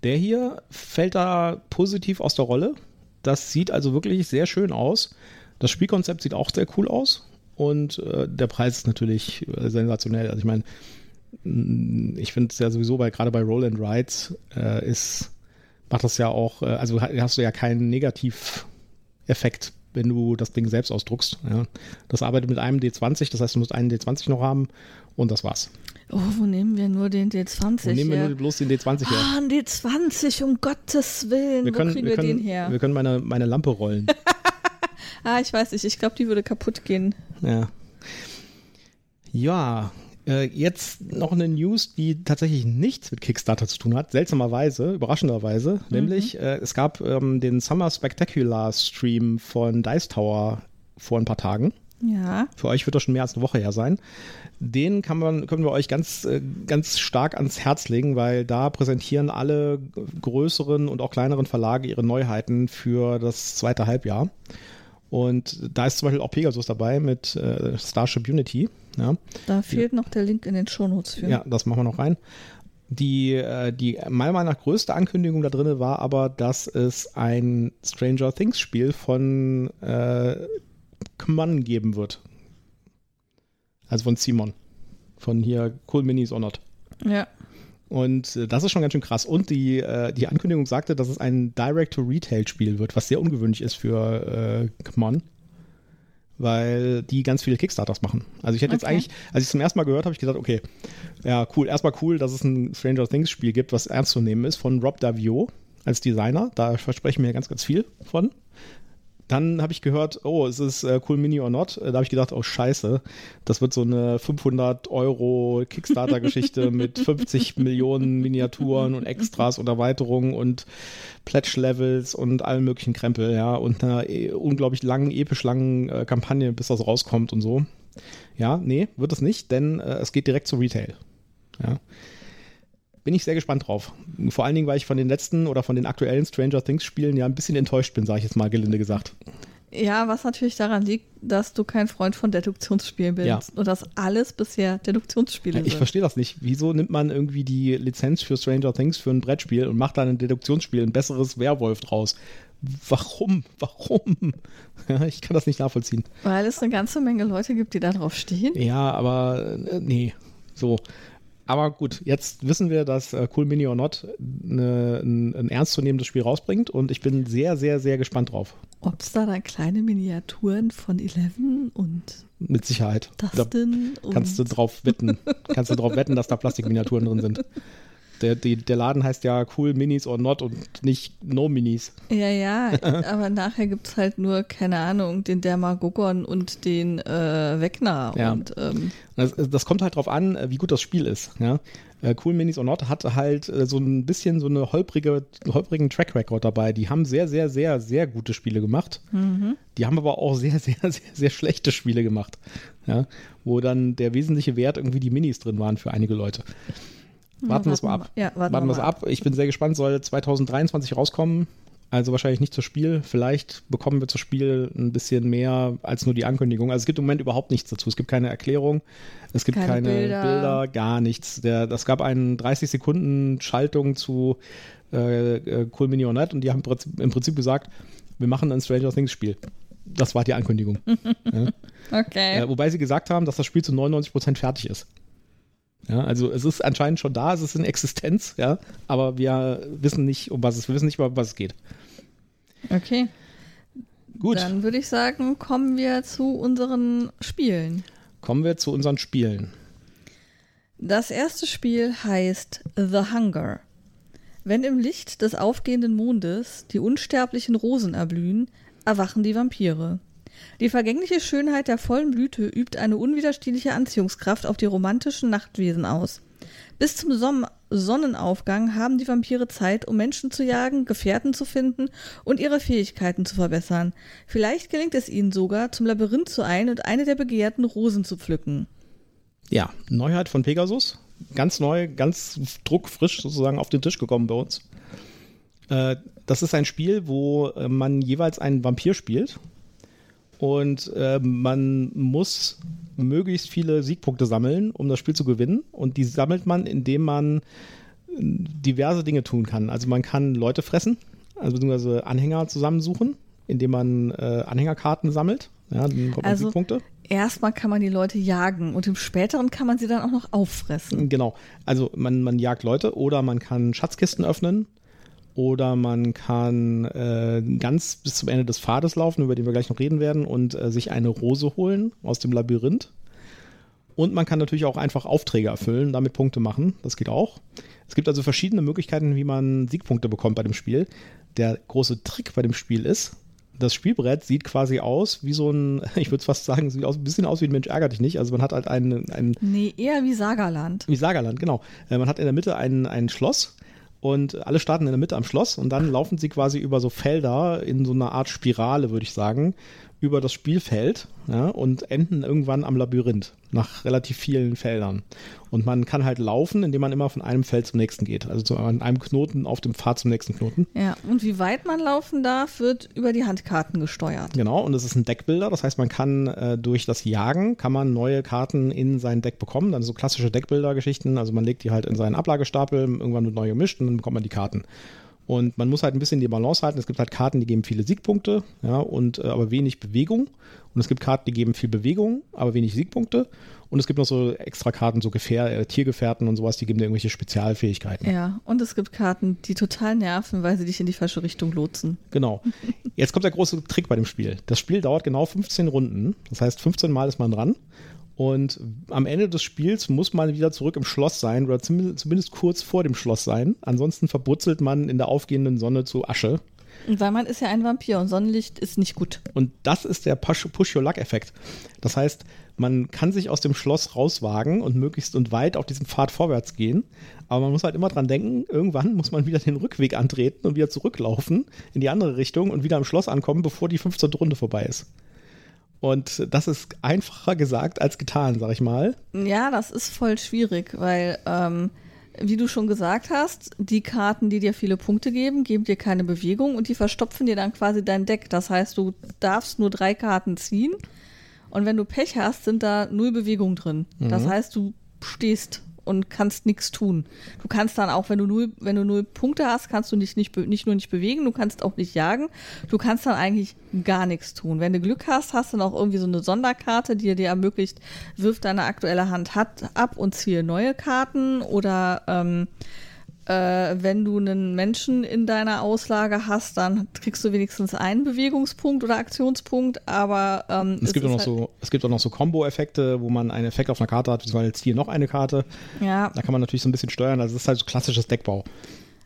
Der hier fällt da positiv aus der Rolle. Das sieht also wirklich sehr schön aus. Das Spielkonzept sieht auch sehr cool aus und äh, der Preis ist natürlich äh, sensationell. Also ich meine, mm, ich finde es ja sowieso bei gerade bei Roll and Rides äh, ist macht das ja auch, äh, also hast du ja keinen Negativeffekt, wenn du das Ding selbst ausdruckst. Ja. Das arbeitet mit einem D20, das heißt, du musst einen D20 noch haben und das war's. Oh, wo nehmen wir nur den D20 Wo nehmen wir nur bloß den D20 her? Ah, ein D20, um Gottes Willen. Wir können, wo kriegen wir, wir können, den her? Wir können meine, meine Lampe rollen. (laughs) ah, ich weiß nicht. Ich glaube, die würde kaputt gehen. Ja. Ja, äh, jetzt noch eine News, die tatsächlich nichts mit Kickstarter zu tun hat, seltsamerweise, überraschenderweise. Mhm. Nämlich, äh, es gab ähm, den Summer Spectacular Stream von Dice Tower vor ein paar Tagen. Ja. Für euch wird das schon mehr als eine Woche her sein. Den kann man, können wir euch ganz, äh, ganz stark ans Herz legen, weil da präsentieren alle größeren und auch kleineren Verlage ihre Neuheiten für das zweite Halbjahr. Und da ist zum Beispiel auch Pegasus dabei mit äh, Starship Unity. Ja. Da fehlt noch der Link in den Shownotes für. Ja, das machen wir noch rein. Die, äh, die meiner Meinung nach größte Ankündigung da drin war aber, dass es ein Stranger Things Spiel von äh, Kman geben wird. Also von Simon. Von hier Cool Minis or Not. Ja. Und äh, das ist schon ganz schön krass. Und die, äh, die Ankündigung sagte, dass es ein Direct-to-Retail-Spiel wird, was sehr ungewöhnlich ist für äh, Kmon. Weil die ganz viele Kickstarters machen. Also ich hätte okay. jetzt eigentlich, als ich es zum ersten Mal gehört habe, ich gesagt, okay, ja, cool. Erstmal cool, dass es ein Stranger Things-Spiel gibt, was ernst zu nehmen ist, von Rob Davio als Designer. Da versprechen wir ganz, ganz viel von. Dann habe ich gehört, oh, es ist äh, Cool Mini or Not. Da habe ich gedacht, oh Scheiße, das wird so eine 500 Euro Kickstarter-Geschichte (laughs) mit 50 Millionen Miniaturen und Extras und Erweiterungen und Pledge-Levels und allen möglichen Krempel, ja, und einer e unglaublich langen, episch langen äh, Kampagne, bis das rauskommt und so. Ja, nee, wird es nicht, denn äh, es geht direkt zu Retail. Ja bin ich sehr gespannt drauf. Vor allen Dingen, weil ich von den letzten oder von den aktuellen Stranger Things Spielen ja ein bisschen enttäuscht bin, sage ich jetzt mal gelinde gesagt. Ja, was natürlich daran liegt, dass du kein Freund von Deduktionsspielen bist ja. und dass alles bisher Deduktionsspiele sind. Ich verstehe das nicht. Wieso nimmt man irgendwie die Lizenz für Stranger Things für ein Brettspiel und macht dann ein Deduktionsspiel, ein besseres Werwolf draus? Warum? Warum? (laughs) Ja, ich kann das nicht nachvollziehen. Weil es eine ganze Menge Leute gibt, die da drauf stehen. Ja, aber äh, nee. So. Aber gut, jetzt wissen wir, dass äh, Cool Mini or Not eine, ein, ein ernstzunehmendes Spiel rausbringt und ich bin sehr, sehr, sehr gespannt drauf. Ob es da dann kleine Miniaturen von Eleven und mit Sicherheit. Dustin da kannst du drauf wetten. kannst du drauf wetten, dass da Plastikminiaturen drin sind. (laughs) Der, die, der Laden heißt ja Cool Minis or Not und nicht No Minis. Ja, ja, (laughs) aber nachher gibt es halt nur, keine Ahnung, den Dermagogon und den äh, Wegner. Ja. Und, ähm, das, das, kommt halt drauf an, wie gut das Spiel ist. Ja? Äh, cool Minis or Not hat halt äh, so ein bisschen so eine holprige, holprigen Track Record dabei. Die haben sehr, sehr, sehr, sehr gute Spiele gemacht. Mhm. Die haben aber auch sehr, (laughs) sehr, sehr, sehr schlechte Spiele gemacht. Ja? Wo dann der wesentliche Wert irgendwie die Minis drin waren für einige Leute. Warten wir es mal ab. Ja, warten, warten wir es ab. Ich bin sehr gespannt, soll 2023 rauskommen. Also wahrscheinlich nicht zu Spiel. Vielleicht bekommen wir zu Spiel ein bisschen mehr als nur die Ankündigung. Also es gibt im Moment überhaupt nichts dazu. Es gibt keine Erklärung, es gibt keine, keine Bilder. Bilder. gar nichts. Der, das gab eine 30 Sekunden Schaltung zu äh, äh, Cool Mini or Not und die haben im Prinzip gesagt, wir machen ein Stranger Things Spiel. Das war die Ankündigung. (laughs) ja. Okay. Äh, wobei sie gesagt haben, dass das Spiel zu 99% fertig ist. Ja, also es ist anscheinend schon da, es ist in Existenz, ja, aber wir wissen nicht, um was es, wir wissen nicht, um was es geht. Okay. Gut. Dann würde ich sagen, kommen wir zu unseren Spielen. Kommen wir zu unseren Spielen. Das erste Spiel heißt The Hunger. Wenn im Licht des aufgehenden Mondes die unsterblichen Rosen erblühen, erwachen die Vampire. Die vergängliche Schönheit der vollen Blüte übt eine unwiderstehliche Anziehungskraft auf die romantischen Nachtwesen aus. Bis zum Sommer, Sonnenaufgang haben die Vampire Zeit, um Menschen zu jagen, Gefährten zu finden und ihre Fähigkeiten zu verbessern. Vielleicht gelingt es ihnen sogar, zum Labyrinth zu eilen und eine der begehrten Rosen zu pflücken. Ja, Neuheit von Pegasus. Ganz neu, ganz druckfrisch sozusagen auf den Tisch gekommen bei uns. Äh, das ist ein Spiel, wo äh, man jeweils einen Vampir spielt. Und äh, man muss möglichst viele Siegpunkte sammeln, um das Spiel zu gewinnen. Und die sammelt man, indem man äh, diverse Dinge tun kann. Also man kann Leute fressen, also beziehungsweise Anhänger zusammensuchen, indem man äh, Anhängerkarten sammelt. Ja, dann bekommt man Also- Siegpunkte. Erstmal kann man die Leute jagen und im späteren kann man sie dann auch noch auffressen. Genau. Also man, man jagt Leute oder man kann Schatzkisten öffnen oder man kann äh, ganz bis zum Ende des Pfades laufen, über den wir gleich noch reden werden, und äh, sich eine Rose holen aus dem Labyrinth. Und man kann natürlich auch einfach Aufträge erfüllen, damit Punkte machen. Das geht auch. Es gibt also verschiedene Möglichkeiten, wie man Siegpunkte bekommt bei dem Spiel. Der große Trick bei dem Spiel ist, das Spielbrett sieht quasi aus wie so ein, (laughs) ich würde fast sagen, sieht aus, ein bisschen aus wie ein Mensch ärgert dich nicht. Also man hat halt einen, einen Nee, eher wie Sagerland. wie Sagerland, genau. Äh, Man hat in der Mitte ein, ein Schloss und alle starten in der Mitte am Schloss und dann laufen sie quasi über so Felder in so einer Art Spirale, würde ich sagen, über das Spielfeld ja, und enden irgendwann am Labyrinth nach relativ vielen Feldern. Und man kann halt laufen, indem man immer von einem Feld zum nächsten geht. Also zu an einem Knoten auf dem Pfad zum nächsten Knoten. Ja, und wie weit man laufen darf, wird über die Handkarten gesteuert. Genau, und es ist ein Deckbilder. Das heißt, man kann äh, durch das Jagen kann man neue Karten in sein Deck bekommen. Dann so klassische Deckbilder-Geschichten. Also man legt die halt in seinen Ablagestapel, irgendwann wird neu gemischt und dann bekommt man die Karten. Und man muss halt ein bisschen die Balance halten. Es gibt halt Karten, die geben viele Siegpunkte, ja, und äh, aber wenig Bewegung. Und es gibt Karten, die geben viel Bewegung, aber wenig Siegpunkte. Und es gibt noch so extra Karten, so Gefähr äh, Tiergefährten und sowas, die geben dir irgendwelche Spezialfähigkeiten. Ja, und es gibt Karten, die total nerven, weil sie dich in die falsche Richtung lotsen. Genau. (laughs) Jetzt kommt der große Trick bei dem Spiel. Das Spiel dauert genau 15 Runden. Das heißt, 15 Mal ist man dran. Und am Ende des Spiels muss man wieder zurück im Schloss sein oder zum- zumindest kurz vor dem Schloss sein. Ansonsten verburzelt man in der aufgehenden Sonne zu Asche. Und weil man ist ja ein Vampir und Sonnenlicht ist nicht gut. Und das ist der Push- Push-Your-Luck-Effekt. Das heißt, man kann sich aus dem Schloss rauswagen und möglichst und weit auf diesem Pfad vorwärts gehen. Aber man muss halt immer dran denken, irgendwann muss man wieder den Rückweg antreten und wieder zurücklaufen in die andere Richtung und wieder am Schloss ankommen, bevor die 15. Runde vorbei ist. Und das ist einfacher gesagt als getan, sag ich mal. Ja, das ist voll schwierig, weil, ähm, wie du schon gesagt hast, die Karten, die dir viele Punkte geben, geben dir keine Bewegung und die verstopfen dir dann quasi dein Deck. Das heißt, du darfst nur drei Karten ziehen und wenn du Pech hast, sind da null Bewegung drin. Das heißt, du stehst und kannst nichts tun. Du kannst dann auch, wenn du null, wenn du null Punkte hast, kannst du dich nicht, nicht nur nicht bewegen, du kannst auch nicht jagen. Du kannst dann eigentlich gar nichts tun. Wenn du Glück hast, hast du noch irgendwie so eine Sonderkarte, die dir ermöglicht, wirf deine aktuelle Hand hat ab und ziehe neue Karten oder ähm, äh, wenn du einen Menschen in deiner Auslage hast, dann kriegst du wenigstens einen Bewegungspunkt oder Aktionspunkt, aber ähm, Es, gibt auch noch so, es gibt auch noch so Combo-Effekte, wo man einen Effekt auf einer Karte hat, beziehungsweise jetzt hier noch eine Karte. ja, Da kann man natürlich so ein bisschen steuern. Also das ist halt so klassisches Deckbau.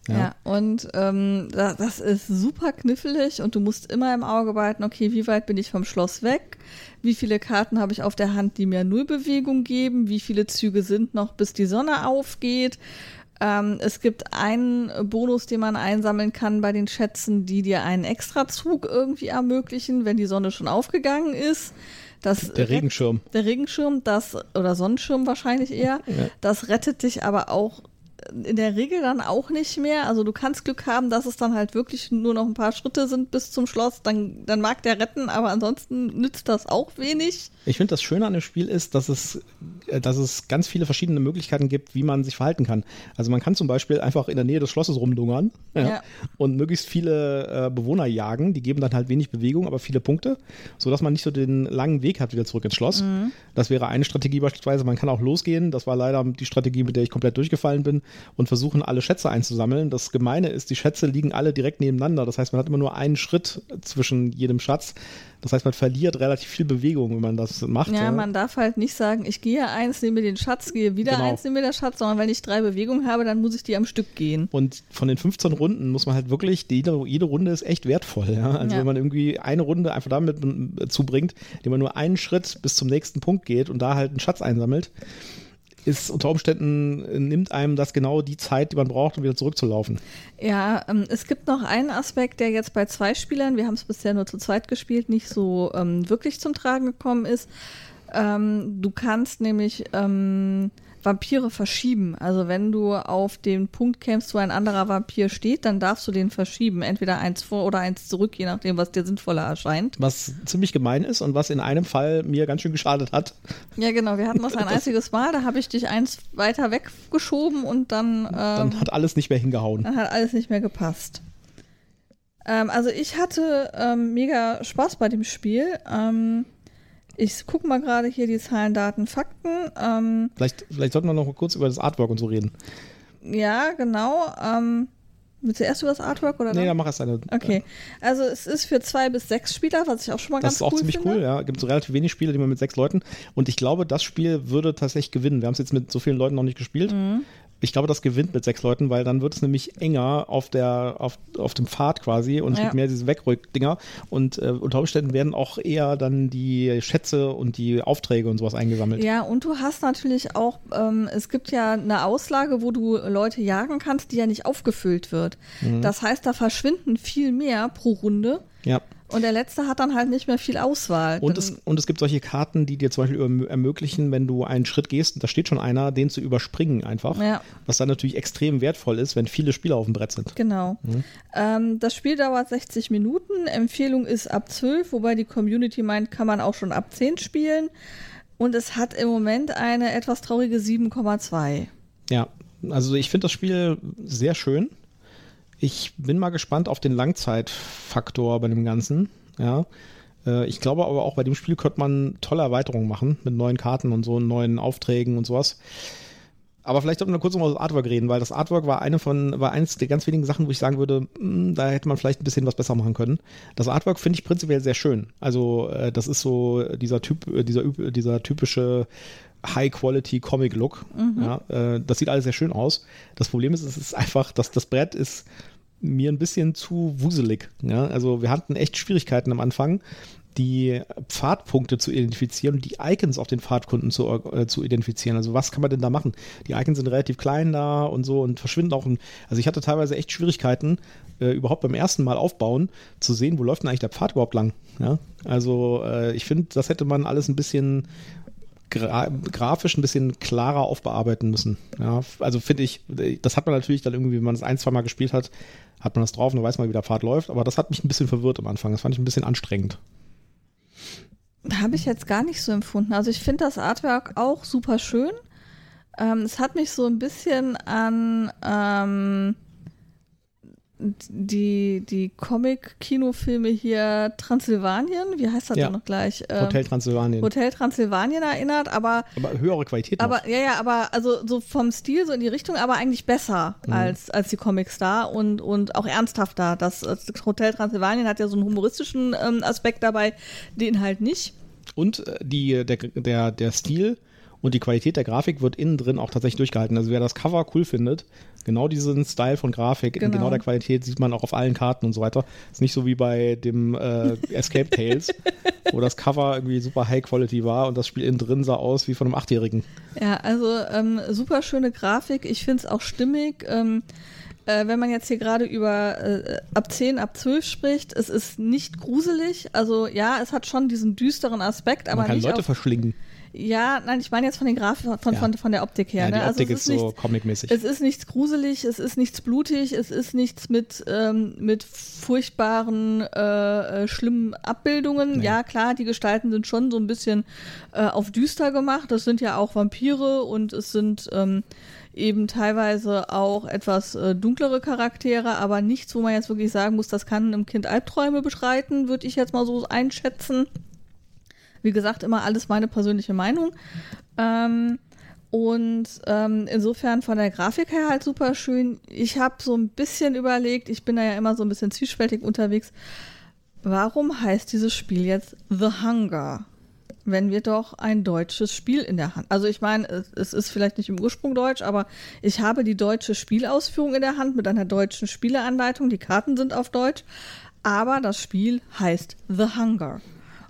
Ja, und ähm, da, das ist super knifflig und du musst immer im Auge behalten, okay, wie weit bin ich vom Schloss weg? Wie viele Karten habe ich auf der Hand, die mir null Bewegung geben? Wie viele Züge sind noch, bis die Sonne aufgeht? Ähm, es gibt einen Bonus, den man einsammeln kann bei den Schätzen, die dir einen Extrazug irgendwie ermöglichen, wenn die Sonne schon aufgegangen ist. Das Der Regenschirm. der Regenschirm, das, oder Sonnenschirm wahrscheinlich eher, Ja. das rettet dich aber auch in der Regel dann auch nicht mehr. Also du kannst Glück haben, dass es dann halt wirklich nur noch ein paar Schritte sind bis zum Schloss. Dann, dann mag der retten, aber ansonsten nützt das auch wenig. Ich finde, das Schöne an dem Spiel ist, dass es, äh, dass es ganz viele verschiedene Möglichkeiten gibt, wie man sich verhalten kann. Also man kann zum Beispiel einfach in der Nähe des Schlosses rumdungern (laughs) ja, Ja. und möglichst viele äh, Bewohner jagen. Die geben dann halt wenig Bewegung, aber viele Punkte, sodass man nicht so den langen Weg hat wieder zurück ins Schloss. Das wäre eine Strategie beispielsweise. Man kann auch losgehen. Das war leider die Strategie, mit der ich komplett durchgefallen bin und versuchen, alle Schätze einzusammeln. Das Gemeine ist, die Schätze liegen alle direkt nebeneinander. Das heißt, man hat immer nur einen Schritt zwischen jedem Schatz. Das heißt, man verliert relativ viel Bewegung, wenn man das macht. Ja, man darf halt nicht sagen, ich gehe eins, nehme den Schatz, gehe wieder Genau. eins, nehme den Schatz, sondern wenn ich drei Bewegungen habe, dann muss ich die am Stück gehen. Und von den 15 Runden muss man halt wirklich, jede, jede Runde ist echt wertvoll. Ja? Also Ja. wenn man irgendwie eine Runde einfach damit äh, zubringt, indem man nur einen Schritt bis zum nächsten Punkt geht und da halt einen Schatz einsammelt, ist unter Umständen, äh, nimmt einem das genau die Zeit, die man braucht, um wieder zurückzulaufen. Ja, ähm, es gibt noch einen Aspekt, der jetzt bei zwei Spielern, wir haben es bisher nur zu zweit gespielt, nicht so ähm, wirklich zum Tragen gekommen ist. Ähm, du kannst nämlich ähm, Vampire verschieben. Also wenn du auf den Punkt kämst, wo ein anderer Vampir steht, dann darfst du den verschieben. Entweder eins vor oder eins zurück, je nachdem, was dir sinnvoller erscheint. Was ziemlich gemein ist und was in einem Fall mir ganz schön geschadet hat. Ja, genau. Wir hatten (laughs) das ein einziges Mal. Da habe ich dich eins weiter weggeschoben und dann. Ähm, dann hat alles nicht mehr hingehauen. Dann hat alles nicht mehr gepasst. Ähm, also ich hatte ähm, mega Spaß bei dem Spiel. Ähm, ich gucke mal gerade hier die Zahlen, Daten, Fakten. Ähm, vielleicht, vielleicht sollten wir noch kurz über das Artwork und so reden. Ja, genau. Ähm, willst du erst über das Artwork oder? Nee, dann mach erst eine. Okay. Also es ist für zwei bis sechs Spieler, was ich auch schon mal ganz cool finde. Das ist auch ziemlich finde. cool, ja. Gibt so relativ wenig Spiele, die man mit sechs Leuten. Und ich glaube, das Spiel würde tatsächlich gewinnen. Wir haben es jetzt mit so vielen Leuten noch nicht gespielt. Mhm. Ich glaube, das gewinnt mit sechs Leuten, weil dann wird es nämlich enger auf, der, auf, auf dem Pfad quasi und es ja. gibt mehr diese Wegrückdinger und äh, unter Umständen werden auch eher dann die Schätze und die Aufträge und sowas eingesammelt. Ja, und du hast natürlich auch, ähm, es gibt ja eine Auslage, wo du Leute jagen kannst, die ja nicht aufgefüllt wird. Mhm. Das heißt, da verschwinden viel mehr pro Runde. Ja. Und der letzte hat dann halt nicht mehr viel Auswahl. Und es, und es gibt solche Karten, die dir zum Beispiel ermöglichen, wenn du einen Schritt gehst, da steht schon einer, den zu überspringen einfach. Ja. Was dann natürlich extrem wertvoll ist, wenn viele Spieler auf dem Brett sind. Genau. Mhm. Ähm, das Spiel dauert 60 Minuten. Empfehlung ist ab 12, wobei die Community meint, kann man auch schon ab 10 spielen. Und es hat im Moment eine etwas traurige 7,2. Ja, also ich finde das Spiel sehr schön. Ich bin mal gespannt auf den Langzeitfaktor bei dem Ganzen. Ja. Äh, ich glaube aber auch bei dem Spiel könnte man tolle Erweiterungen machen mit neuen Karten und so neuen Aufträgen und sowas. Aber vielleicht sollten wir kurz noch über das Artwork reden, weil das Artwork war eine von, war eines der ganz wenigen Sachen, wo ich sagen würde, hm, da hätte man vielleicht ein bisschen was besser machen können. Das Artwork finde ich prinzipiell sehr schön. Also, äh, das ist so dieser Typ, äh, dieser, dieser typische High-Quality Comic-Look. Mhm. Ja, äh, das sieht alles sehr schön aus. Das Problem ist, es ist einfach, dass das Brett ist mir ein bisschen zu wuselig. Ja? Also wir hatten echt Schwierigkeiten am Anfang, die Pfadpunkte zu identifizieren und die Icons auf den Pfadkunden zu, äh, zu identifizieren. Also was kann man denn da machen? Die Icons sind relativ klein da und so und verschwinden auch. In, also ich hatte teilweise echt Schwierigkeiten, äh, überhaupt beim ersten Mal aufbauen, zu sehen, wo läuft denn eigentlich der Pfad überhaupt lang. Ja? Also äh, ich finde, das hätte man alles ein bisschen gra grafisch ein bisschen klarer aufbearbeiten müssen. Ja, also finde ich, das hat man natürlich dann irgendwie, wenn man es ein, zwei Mal gespielt hat, hat man das drauf und dann weiß man, wie der Pfad läuft. Aber das hat mich ein bisschen verwirrt am Anfang. Das fand ich ein bisschen anstrengend. Habe ich jetzt gar nicht so empfunden. Also ich finde das Artwork auch super schön. Ähm, es hat mich so ein bisschen an ähm, die, die Comic-Kinofilme hier Transsilvanien, wie heißt das ja. noch gleich? Ähm, Hotel Transsilvanien. Hotel Transsilvanien erinnert, aber. Aber höhere Qualität. Aber, noch. ja, ja, aber also so vom Stil, so in die Richtung, aber eigentlich besser mhm. als, als die Comics da und, und auch ernsthafter. Das, das Hotel Transsilvanien hat ja so einen humoristischen ähm, Aspekt dabei, den halt nicht. Und äh, die, der, der, der Stil und die Qualität der Grafik wird innen drin auch tatsächlich durchgehalten. Also wer das Cover cool findet, genau diesen Style von Grafik genau. in genau der Qualität sieht man auch auf allen Karten und so weiter. Ist nicht so wie bei dem äh, Escape Tales, (laughs) wo das Cover irgendwie super High Quality war und das Spiel innen drin sah aus wie von einem Achtjährigen. Ja, also ähm, super schöne Grafik. Ich finde es auch stimmig. Ähm, äh, wenn man jetzt hier gerade über äh, ab 10, ab 12 spricht, es ist nicht gruselig. Also ja, es hat schon diesen düsteren Aspekt, aber man kann nicht Leute verschlingen. Ja, nein, ich meine jetzt von den Grafiken, von, ja. von, von der Optik her. Ja, die ne? Also Optik ist, ist so comicmäßig. Es ist nichts gruselig, es ist nichts blutig, es ist nichts mit, ähm, mit furchtbaren, äh, äh, schlimmen Abbildungen. Nee. Ja, klar, die Gestalten sind schon so ein bisschen äh, auf düster gemacht. Das sind ja auch Vampire und es sind ähm, eben teilweise auch etwas äh, dunklere Charaktere, aber nichts, wo man jetzt wirklich sagen muss, das kann einem Kind Albträume beschreiten, würde ich jetzt mal so einschätzen. Wie gesagt, immer alles meine persönliche Meinung. Ähm, und ähm, insofern von der Grafik her halt super schön. Ich habe so ein bisschen überlegt, ich bin da ja immer so ein bisschen zwiespältig unterwegs. Warum heißt dieses Spiel jetzt The Hunger? Wenn wir doch ein deutsches Spiel in der Hand. Also ich meine, es, es ist vielleicht nicht im Ursprung deutsch, aber ich habe die deutsche Spielausführung in der Hand mit einer deutschen Spieleanleitung. Die Karten sind auf Deutsch, aber das Spiel heißt The Hunger.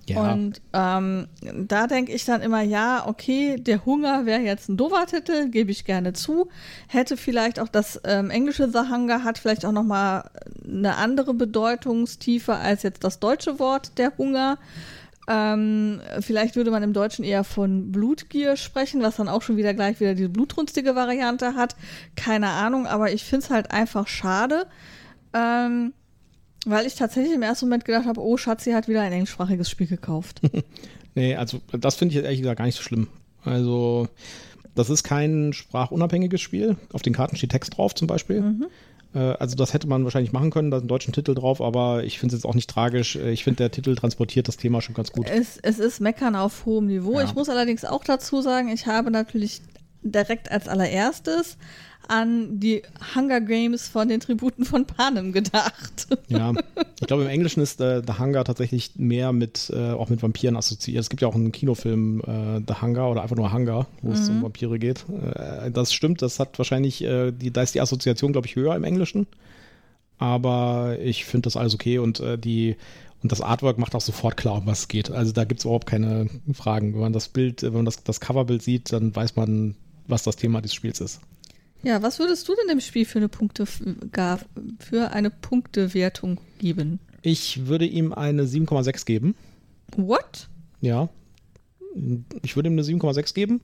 Ja. Und ähm, da denke ich dann immer, ja, okay, der Hunger wäre jetzt ein doofer Titel, gebe ich gerne zu. Hätte vielleicht auch das ähm, englische The Hunger hat vielleicht auch noch mal eine andere Bedeutungstiefe als jetzt das deutsche Wort der Hunger. Ähm, vielleicht würde man im Deutschen eher von Blutgier sprechen, was dann auch schon wieder gleich wieder die blutrünstige Variante hat. Keine Ahnung, aber ich finde es halt einfach schade. Ähm, weil ich tatsächlich im ersten Moment gedacht habe, oh Schatzi hat wieder ein englischsprachiges Spiel gekauft. (laughs) nee, also das finde ich jetzt ehrlich gesagt gar nicht so schlimm. Also das ist kein sprachunabhängiges Spiel. Auf den Karten steht Text drauf zum Beispiel. Mhm. Äh, also das hätte man wahrscheinlich machen können, da ist ein deutschen Titel drauf, aber ich finde es jetzt auch nicht tragisch. Äh, ich finde, der Titel transportiert das Thema schon ganz gut. Es, es ist Meckern auf hohem Niveau. Ja. Ich muss allerdings auch dazu sagen, ich habe natürlich direkt als allererstes an die Hunger Games von den Tributen von Panem gedacht. Ja, ich glaube im Englischen ist äh, The Hunger tatsächlich mehr mit äh, auch mit Vampiren assoziiert. Es gibt ja auch einen Kinofilm äh, The Hunger oder einfach nur Hunger, wo mhm. es um Vampire geht. Äh, das stimmt, das hat wahrscheinlich äh, die da ist die Assoziation glaube ich höher im Englischen. Aber ich finde das alles okay und äh, die und das Artwork macht auch sofort klar, um was es geht. Also da gibt es überhaupt keine Fragen. Wenn man das Bild, wenn man das, das Coverbild sieht, dann weiß man, was das Thema des Spiels ist. Ja, was würdest du denn dem Spiel für eine Punkte für eine Punktewertung geben? Ich würde ihm eine 7,6 geben. What? Ja. Ich würde ihm eine 7,6 geben.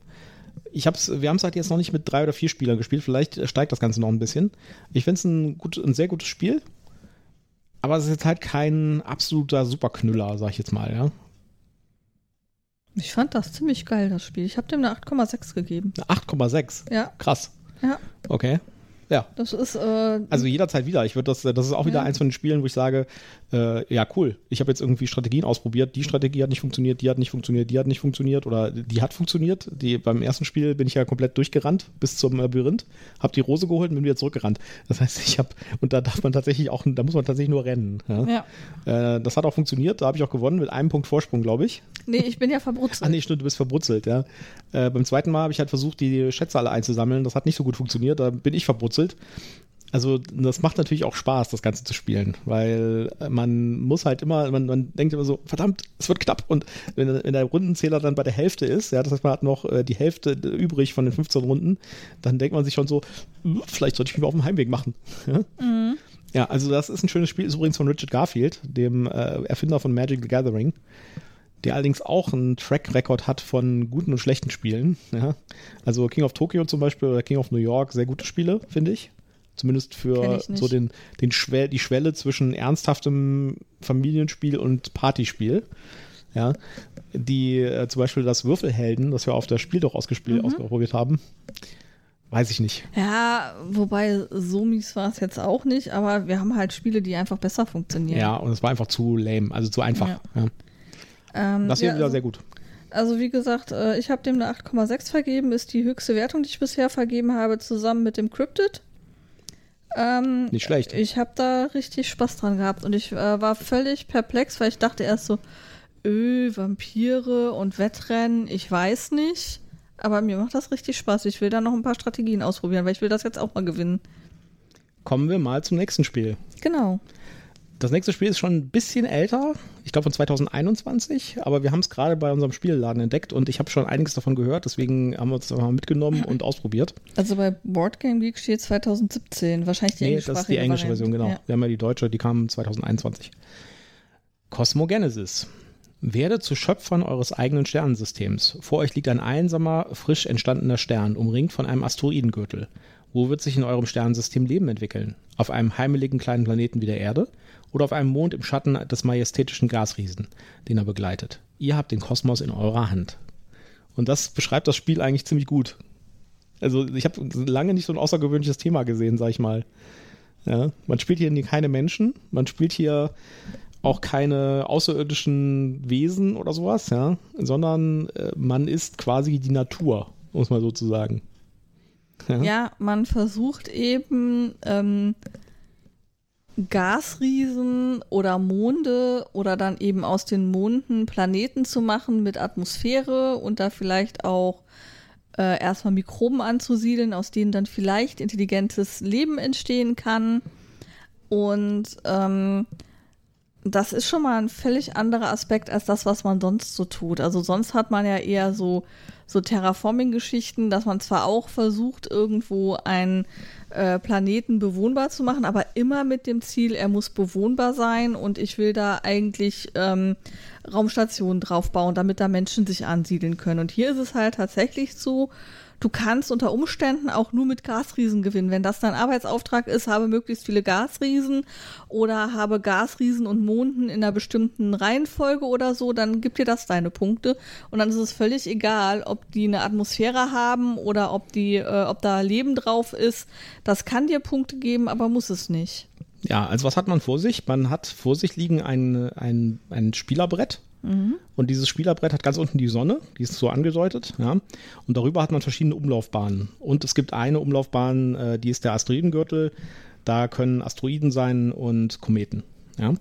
Ich hab's, wir haben es halt jetzt noch nicht mit drei oder vier Spielern gespielt. Vielleicht steigt das Ganze noch ein bisschen. Ich finde es ein, gut, ein sehr gutes Spiel. Aber es ist jetzt halt kein absoluter Superknüller, sag ich jetzt mal, ja. Ich fand das ziemlich geil, das Spiel. Ich habe dem eine 8,6 gegeben. 8,6? Ja. Krass. Ja. Okay. Ja. Das ist. Äh, also jederzeit wieder. Ich würde das, das ist auch wieder ja. eins von den Spielen, wo ich sage, äh, ja, cool. Ich habe jetzt irgendwie Strategien ausprobiert. Die Strategie hat nicht funktioniert, die hat nicht funktioniert, die hat nicht funktioniert oder die hat funktioniert. Die, beim ersten Spiel bin ich ja komplett durchgerannt bis zum Labyrinth, habe die Rose geholt und bin wieder zurückgerannt. Das heißt, ich habe, und da darf man tatsächlich auch, da muss man tatsächlich nur rennen. Ja. ja. Äh, das hat auch funktioniert, da habe ich auch gewonnen mit einem Punkt Vorsprung, glaube ich. Nee, ich bin ja verbrutzelt. Ah, nee, stimmt, du bist verbrutzelt, ja. Äh, beim zweiten Mal habe ich halt versucht, die Schätze alle einzusammeln. Das hat nicht so gut funktioniert, da bin ich verbrutzelt also das macht natürlich auch Spaß, das Ganze zu spielen, weil man muss halt immer, man, man denkt immer so, verdammt, es wird knapp und wenn, wenn, der Rundenzähler dann bei der Hälfte ist, ja, das heißt, man hat noch äh, die Hälfte übrig von den 15 Runden, dann denkt man sich schon so, hm, vielleicht sollte ich mich mal auf dem Heimweg machen. (laughs) Ja? Mhm. ja, also das ist ein schönes Spiel, ist übrigens von Richard Garfield, dem äh, Erfinder von Magic the Gathering der allerdings auch einen Track-Record hat von guten und schlechten Spielen. Ja. Also King of Tokyo zum Beispiel oder King of New York, sehr gute Spiele, finde ich. Zumindest für so den, den Schwell, die Schwelle zwischen ernsthaftem Familienspiel und Partyspiel. Ja, die äh, zum Beispiel das Würfelhelden, das wir auf das Spiel doch ausgespielt, mhm. ausprobiert haben, weiß ich nicht. Ja, wobei so mies war es jetzt auch nicht, aber wir haben halt Spiele, die einfach besser funktionieren. Ja, und es war einfach zu lame, also zu einfach. Ja. Ja. Ähm, das hier ja, wieder also, sehr gut. Also wie gesagt, äh, ich habe dem eine 8,6 vergeben, ist die höchste Wertung, die ich bisher vergeben habe, zusammen mit dem Cryptid. Ähm, Nicht schlecht. Ich habe da richtig Spaß dran gehabt und ich äh, war völlig perplex, weil ich dachte erst so, öh, Vampire und Wettrennen, ich weiß nicht. Aber mir macht das richtig Spaß. Ich will da noch ein paar Strategien ausprobieren, weil ich will das jetzt auch mal gewinnen. Kommen wir mal zum nächsten Spiel. Genau. Das nächste Spiel ist schon ein bisschen älter, ich glaube von 2021, aber wir haben es gerade bei unserem Spielladen entdeckt und ich habe schon einiges davon gehört, deswegen haben wir es mal mitgenommen (laughs) und ausprobiert. Also bei Boardgame Geek steht 2017, wahrscheinlich die nee, englische das ist die englische Version, genau. Ja. Wir haben ja die deutsche, die kam 2021. Cosmogenesis. Werde zu Schöpfern eures eigenen Sternensystems. Vor euch liegt ein einsamer, frisch entstandener Stern, umringt von einem Asteroidengürtel. Wo wird sich in eurem Sternensystem Leben entwickeln? Auf einem heimeligen kleinen Planeten wie der Erde? Oder auf einem Mond im Schatten des majestätischen Gasriesen, den er begleitet. Ihr habt den Kosmos in eurer Hand. Und das beschreibt das Spiel eigentlich ziemlich gut. Also ich habe lange nicht so ein außergewöhnliches Thema gesehen, sag ich mal. Ja, man spielt hier keine Menschen, man spielt hier auch keine außerirdischen Wesen oder sowas, ja, sondern äh, man ist quasi die Natur, muss man so zu sagen. Ja, ja man versucht eben ähm, Gasriesen oder Monde oder dann eben aus den Monden Planeten zu machen mit Atmosphäre und da vielleicht auch äh, erstmal Mikroben anzusiedeln, aus denen dann vielleicht intelligentes Leben entstehen kann. Und ähm, das ist schon mal ein völlig anderer Aspekt als das, was man sonst so tut. Also sonst hat man ja eher so, so Terraforming-Geschichten, dass man zwar auch versucht, irgendwo einen äh, Planeten bewohnbar zu machen, aber immer mit dem Ziel, er muss bewohnbar sein und ich will da eigentlich ähm, Raumstationen draufbauen, damit da Menschen sich ansiedeln können. Und hier ist es halt tatsächlich so, du kannst unter Umständen auch nur mit Gasriesen gewinnen. Wenn das dein Arbeitsauftrag ist, habe möglichst viele Gasriesen oder habe Gasriesen und Monden in einer bestimmten Reihenfolge oder so, dann gibt dir das deine Punkte. Und dann ist es völlig egal, ob die eine Atmosphäre haben oder ob die, äh, ob da Leben drauf ist. Das kann dir Punkte geben, aber muss es nicht. Ja, also was hat man vor sich? Man hat vor sich liegen ein, ein, ein Spielerbrett Mhm. Und dieses Spielerbrett hat ganz unten die Sonne, die ist so angedeutet, ja. Und darüber hat man verschiedene Umlaufbahnen. Und es gibt eine Umlaufbahn, äh, die ist der Asteroidengürtel. Da können Asteroiden sein und Kometen, ja.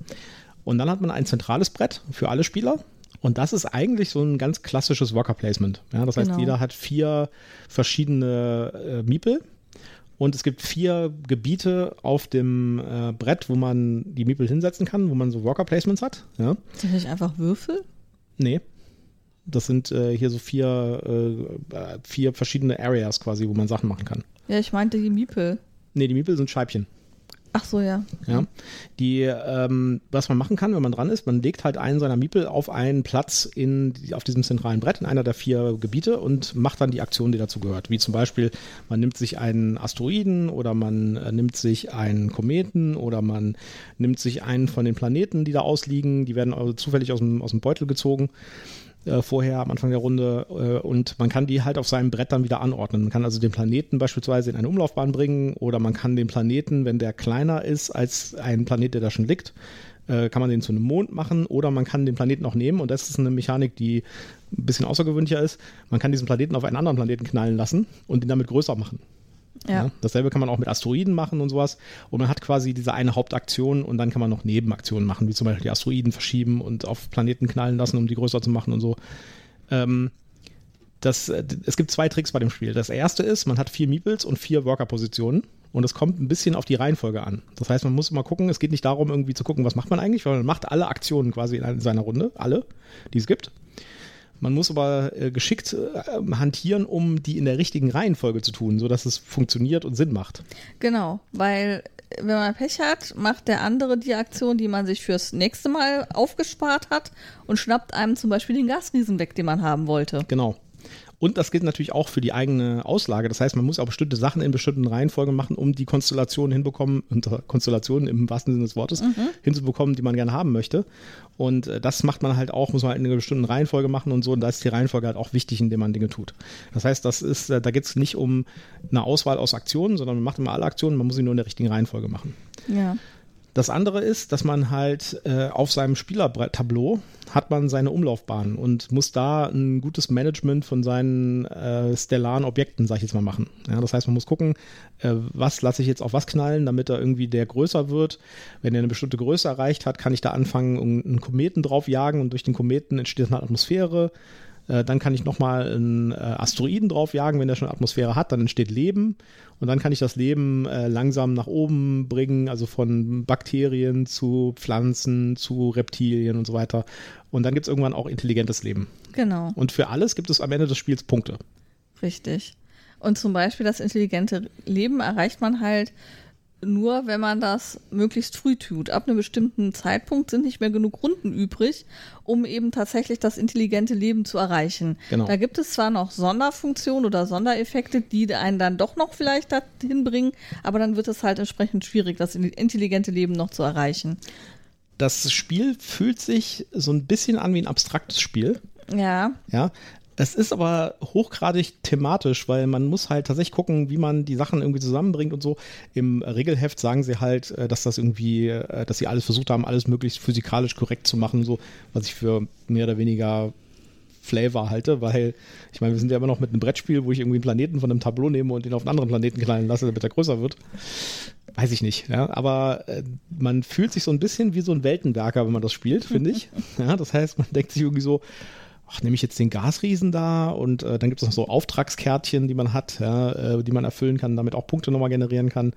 Und dann hat man ein zentrales Brett für alle Spieler. Und das ist eigentlich so ein ganz klassisches Worker Placement. Ja, das heißt, genau. jeder hat vier verschiedene äh, Miepel und es gibt vier Gebiete auf dem äh, Brett, wo man die Miepel hinsetzen kann, wo man so Worker Placements hat. Ja. Sind das nicht einfach Würfel? Nee. Das sind äh, hier so vier, äh, vier verschiedene Areas quasi, wo man Sachen machen kann. Ja, ich meinte die Miepel. Nee, die Miepel sind Scheibchen. Ach so, ja. Ja. Die, ähm, was man machen kann, wenn man dran ist, man legt halt einen seiner Miepel auf einen Platz in, auf diesem zentralen Brett in einer der vier Gebiete und macht dann die Aktion, die dazu gehört. Wie zum Beispiel, man nimmt sich einen Asteroiden oder man äh, nimmt sich einen Kometen oder man nimmt sich einen von den Planeten, die da ausliegen. Die werden also zufällig aus dem, aus dem Beutel gezogen äh, vorher am Anfang der Runde äh, und man kann die halt auf seinem Brett dann wieder anordnen. Man kann also den Planeten beispielsweise in eine Umlaufbahn bringen oder man kann den Planeten, wenn der kleiner ist als ein Planet, der da schon liegt, äh, kann man den zu einem Mond machen oder man kann den Planeten auch nehmen und das ist eine Mechanik, die ein bisschen außergewöhnlicher ist. Man kann diesen Planeten auf einen anderen Planeten knallen lassen und ihn damit größer machen. Ja. ja. Dasselbe kann man auch mit Asteroiden machen und sowas. Und man hat quasi diese eine Hauptaktion und dann kann man noch Nebenaktionen machen, wie zum Beispiel die Asteroiden verschieben und auf Planeten knallen lassen, um die größer zu machen und so. Ähm, das, es gibt zwei Tricks bei dem Spiel. Das erste ist, man hat vier Meeples und vier Worker-Positionen und es kommt ein bisschen auf die Reihenfolge an. Das heißt, man muss immer gucken, es geht nicht darum, irgendwie zu gucken, was macht man eigentlich, weil man macht alle Aktionen quasi in seiner Runde, alle, die es gibt. Man muss aber äh, geschickt äh, hantieren, um die in der richtigen Reihenfolge zu tun, sodass es funktioniert und Sinn macht. Genau, weil wenn man Pech hat, macht der andere die Aktion, die man sich fürs nächste Mal aufgespart hat und schnappt einem zum Beispiel den Gasriesen weg, den man haben wollte. Genau. Und das gilt natürlich auch für die eigene Auslage. Das heißt, man muss auch bestimmte Sachen in bestimmten Reihenfolgen machen, um die Konstellationen hinbekommen, (laughs) unter Konstellationen im wahrsten Sinne des Wortes, mhm. hinzubekommen, die man gerne haben möchte. Und äh, das macht man halt auch, muss man halt in einer bestimmten Reihenfolge machen und so. Und da ist die Reihenfolge halt auch wichtig, indem man Dinge tut. Das heißt, das ist, äh, da geht es nicht um eine Auswahl aus Aktionen, sondern man macht immer alle Aktionen, man muss sie nur in der richtigen Reihenfolge machen. Ja. Das andere ist, dass man halt äh, auf seinem Spielertableau hat man seine Umlaufbahn und muss da ein gutes Management von seinen äh, stellaren Objekten, sag ich jetzt mal, machen. Ja, das heißt, man muss gucken, äh, was lasse ich jetzt auf was knallen, damit er irgendwie der größer wird. Wenn er eine bestimmte Größe erreicht hat, kann ich da anfangen, einen Kometen drauf jagen und durch den Kometen entsteht eine Atmosphäre. Äh, dann kann ich nochmal einen äh, Asteroiden draufjagen, wenn der schon Atmosphäre hat, dann entsteht Leben und dann kann ich das Leben äh, langsam nach oben bringen, also von Bakterien zu Pflanzen zu Reptilien und so weiter. Und dann gibt es irgendwann auch intelligentes Leben. Genau. Und für alles gibt es am Ende des Spiels Punkte. Richtig. Und zum Beispiel das intelligente Leben erreicht man halt nur wenn man das möglichst früh tut. Ab einem bestimmten Zeitpunkt sind nicht mehr genug Runden übrig, um eben tatsächlich das intelligente Leben zu erreichen. Genau. Da gibt es zwar noch Sonderfunktionen oder Sondereffekte, die einen dann doch noch vielleicht dahin bringen, aber dann wird es halt entsprechend schwierig, das intelligente Leben noch zu erreichen. Das Spiel fühlt sich so ein bisschen an wie ein abstraktes Spiel. Ja. Ja, es ist aber hochgradig thematisch, weil man muss halt tatsächlich gucken, wie man die Sachen irgendwie zusammenbringt und so. Im Regelheft sagen sie halt, äh, dass das irgendwie, äh, dass sie alles versucht haben, alles möglichst physikalisch korrekt zu machen, so, was ich für mehr oder weniger Flavor halte, weil ich meine, wir sind ja immer noch mit einem Brettspiel, wo ich irgendwie einen Planeten von einem Tableau nehme und den auf einen anderen Planeten knallen lasse, damit er größer wird. Weiß ich nicht, ja. Aber äh, man fühlt sich so ein bisschen wie so ein Weltenwerker, wenn man das spielt, finde ich. (laughs) Ja, das heißt, man denkt sich irgendwie so, ach, nehme ich jetzt den Gasriesen da und äh, dann gibt es noch so Auftragskärtchen, die man hat, ja, äh, die man erfüllen kann, damit auch Punkte nochmal generieren kann.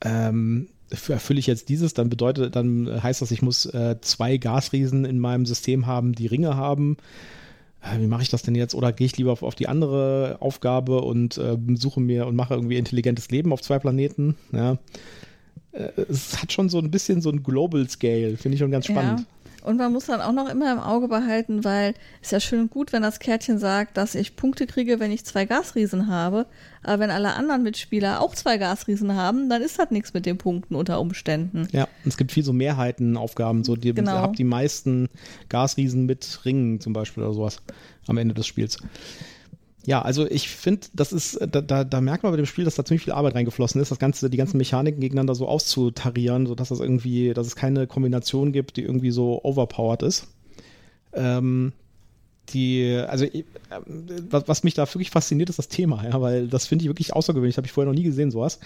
Ähm, erfülle ich jetzt dieses, dann bedeutet, dann heißt das, ich muss äh, zwei Gasriesen in meinem System haben, die Ringe haben. Äh, wie mache ich das denn jetzt? Oder gehe ich lieber auf, auf die andere Aufgabe und äh, suche mir und mache irgendwie intelligentes Leben auf zwei Planeten? Ja. Äh, es hat schon so ein bisschen so ein Global Scale, finde ich schon ganz spannend. Ja. Und man muss dann auch noch immer im Auge behalten, weil es ja schön und gut, wenn das Kärtchen sagt, dass ich Punkte kriege, wenn ich zwei Gasriesen habe. Aber wenn alle anderen Mitspieler auch zwei Gasriesen haben, dann ist das nichts mit den Punkten unter Umständen. Ja, es gibt viel so Mehrheitenaufgaben, so die genau. habt die meisten Gasriesen mit Ringen zum Beispiel oder sowas am Ende des Spiels. Ja, also ich finde, das ist, da, da, da, merkt man bei dem Spiel, dass da ziemlich viel Arbeit reingeflossen ist, das Ganze, die ganzen Mechaniken gegeneinander so auszutarieren, sodass das irgendwie, dass es keine Kombination gibt, die irgendwie so overpowered ist. Ähm, die, also äh, was, was, mich da wirklich fasziniert, ist das Thema, ja, weil das finde ich wirklich außergewöhnlich, habe ich vorher noch nie gesehen, sowas.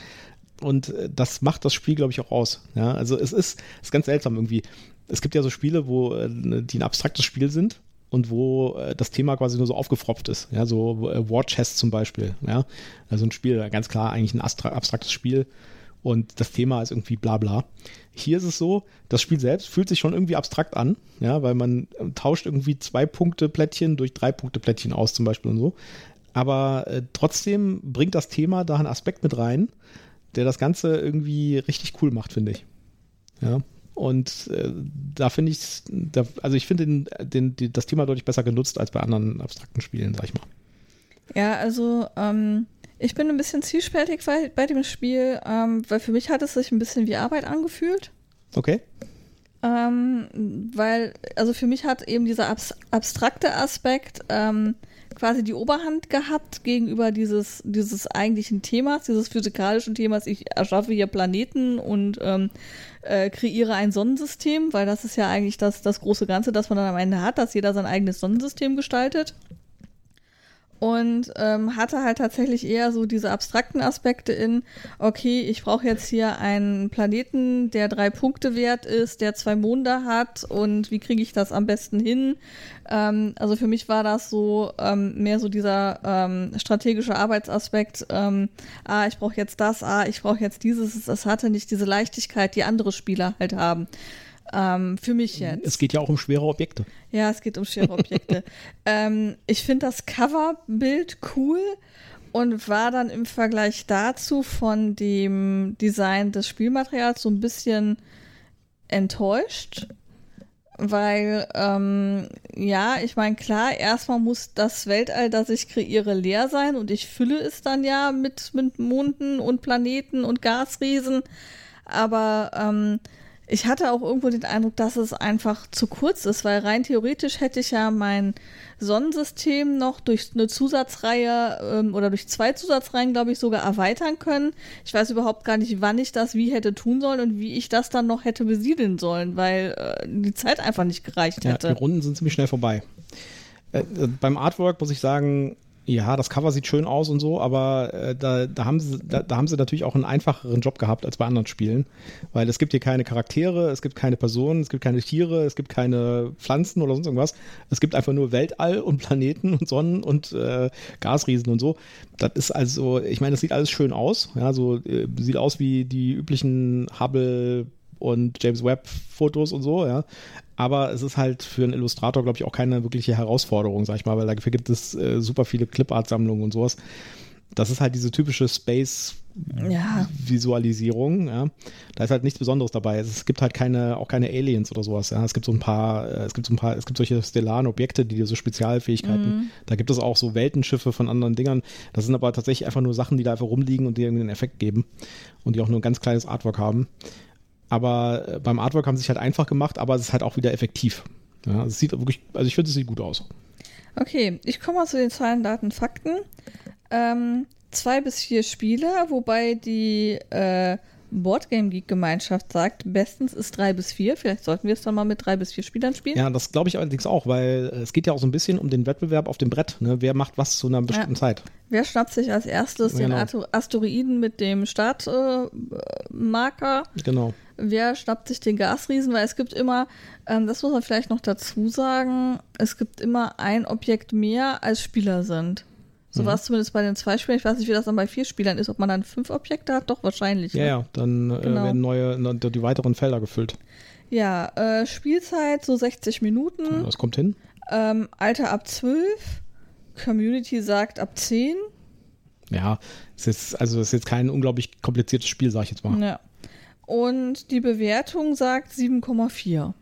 Und äh, das macht das Spiel, glaube ich, auch aus. Ja, also es ist, ist ganz seltsam irgendwie. Es gibt ja so Spiele, wo äh, die ein abstraktes Spiel sind und wo äh, das Thema quasi nur so aufgefropft ist. Ja, so äh, War Chess zum Beispiel. Ja, also ein Spiel, ganz klar eigentlich ein abstraktes Spiel und das Thema ist irgendwie bla bla. Hier ist es so, das Spiel selbst fühlt sich schon irgendwie abstrakt an, ja, weil man äh, tauscht irgendwie zwei Punkte Plättchen durch drei Punkte Plättchen aus zum Beispiel und so. Aber äh, trotzdem bringt das Thema da einen Aspekt mit rein, der das Ganze irgendwie richtig cool macht, finde ich. Ja. Und äh, da finde ich, da, also ich finde den, den, das Thema deutlich besser genutzt als bei anderen abstrakten Spielen, sag ich mal. Ja, also ähm, ich bin ein bisschen zielspältig bei, bei dem Spiel, ähm, weil für mich hat es sich ein bisschen wie Arbeit angefühlt. Okay. Ähm, weil, also für mich hat eben dieser abs abstrakte Aspekt ähm, quasi die Oberhand gehabt gegenüber dieses, dieses eigentlichen Themas, dieses physikalischen Themas, ich erschaffe hier Planeten und ähm, äh, kreiere ein Sonnensystem, weil das ist ja eigentlich das, das große Ganze, das man dann am Ende hat, dass jeder sein eigenes Sonnensystem gestaltet und ähm, hatte halt tatsächlich eher so diese abstrakten Aspekte in, okay, ich brauche jetzt hier einen Planeten, der drei Punkte wert ist, der zwei Monde hat und wie kriege ich das am besten hin? Ähm, also für mich war das so ähm, mehr so dieser ähm, strategische Arbeitsaspekt, ähm, ah, ich brauche jetzt das, ah, ich brauche jetzt dieses, es hatte nicht diese Leichtigkeit, die andere Spieler halt haben. Ähm, für mich jetzt. Es geht ja auch um schwere Objekte. Ja, es geht um schwere (laughs) Objekte. ähm, ich finde das Coverbild cool und war dann im Vergleich dazu von dem Design des Spielmaterials so ein bisschen enttäuscht. Weil, ähm, ja, ich meine, klar, erstmal muss das Weltall, das ich kreiere, leer sein und ich fülle es dann ja mit, mit Monden und Planeten und Gasriesen. Aber ähm, ich hatte auch irgendwo den Eindruck, dass es einfach zu kurz ist, weil rein theoretisch hätte ich ja mein Sonnensystem noch durch eine Zusatzreihe ähm, oder durch zwei Zusatzreihen, glaube ich, sogar erweitern können. Ich weiß überhaupt gar nicht, wann ich das wie hätte tun sollen und wie ich das dann noch hätte besiedeln sollen, weil äh, die Zeit einfach nicht gereicht hätte. Ja, die Runden sind ziemlich schnell vorbei. Äh, äh beim Artwork muss ich sagen, ja, das Cover sieht schön aus und so, aber äh, da, da, haben sie, da, da, haben sie natürlich auch einen einfacheren Job gehabt als bei anderen Spielen, weil es gibt hier keine Charaktere, es gibt keine Personen, es gibt keine Tiere, es gibt keine Pflanzen oder sonst irgendwas. Es gibt einfach nur Weltall und Planeten und Sonnen und äh, Gasriesen und so. Das ist also, ich meine, das sieht alles schön aus. Ja, so äh, sieht aus wie die üblichen Hubble und James Webb Fotos und so, ja. Aber es ist halt für einen Illustrator, glaube ich, auch keine wirkliche Herausforderung, sag ich mal, weil dafür gibt es äh, super viele Clipart-Sammlungen und sowas. Das ist halt diese typische Space-Visualisierung. Ja. Da ist halt nichts Besonderes dabei. Es gibt halt keine, auch keine Aliens oder sowas. Ja. Es gibt so ein paar, äh, es gibt so ein paar, es gibt solche stellaren Objekte, die so Spezialfähigkeiten. Mhm. Da gibt es auch so Weltenschiffe von anderen Dingern. Das sind aber tatsächlich einfach nur Sachen, die da einfach rumliegen und dir irgendwie einen Effekt geben und die auch nur ein ganz kleines Artwork haben. Aber äh, beim Artwork haben sie sich halt einfach gemacht, aber es ist halt auch wieder effektiv. Ja, es sieht wirklich, also ich finde, es sieht gut aus. Okay, ich komme mal zu den Zahlen, Daten, Fakten. Ähm, zwei bis vier Spieler, wobei die äh, Boardgame Geek Gemeinschaft sagt, bestens ist drei bis vier. Vielleicht sollten wir es dann mal mit drei bis vier Spielern spielen. Ja, das glaube ich allerdings auch, weil es geht ja auch so ein bisschen um den Wettbewerb auf dem Brett. Ne? Wer macht was zu einer bestimmten ja. Zeit? Wer schnappt sich als erstes genau. den Asteroiden mit dem Startmarker? Äh, genau. Wer schnappt sich den Gasriesen? Weil es gibt immer, ähm, das muss man vielleicht noch dazu sagen, es gibt immer ein Objekt mehr als Spieler sind. So war es zumindest bei den zwei Spielern. Ich weiß nicht, wie das dann bei vier Spielern ist, ob man dann fünf Objekte hat. Doch, wahrscheinlich. Ja, ne? ja, dann äh, Genau. werden neue, die weiteren Felder gefüllt. Ja, äh, Spielzeit so 60 Minuten. Das kommt hin. Ähm, Alter ab 12. Community sagt ab 10. Ja, es ist, also es ist jetzt kein unglaublich kompliziertes Spiel, sag ich jetzt mal. Ja. Und die Bewertung sagt 7,4.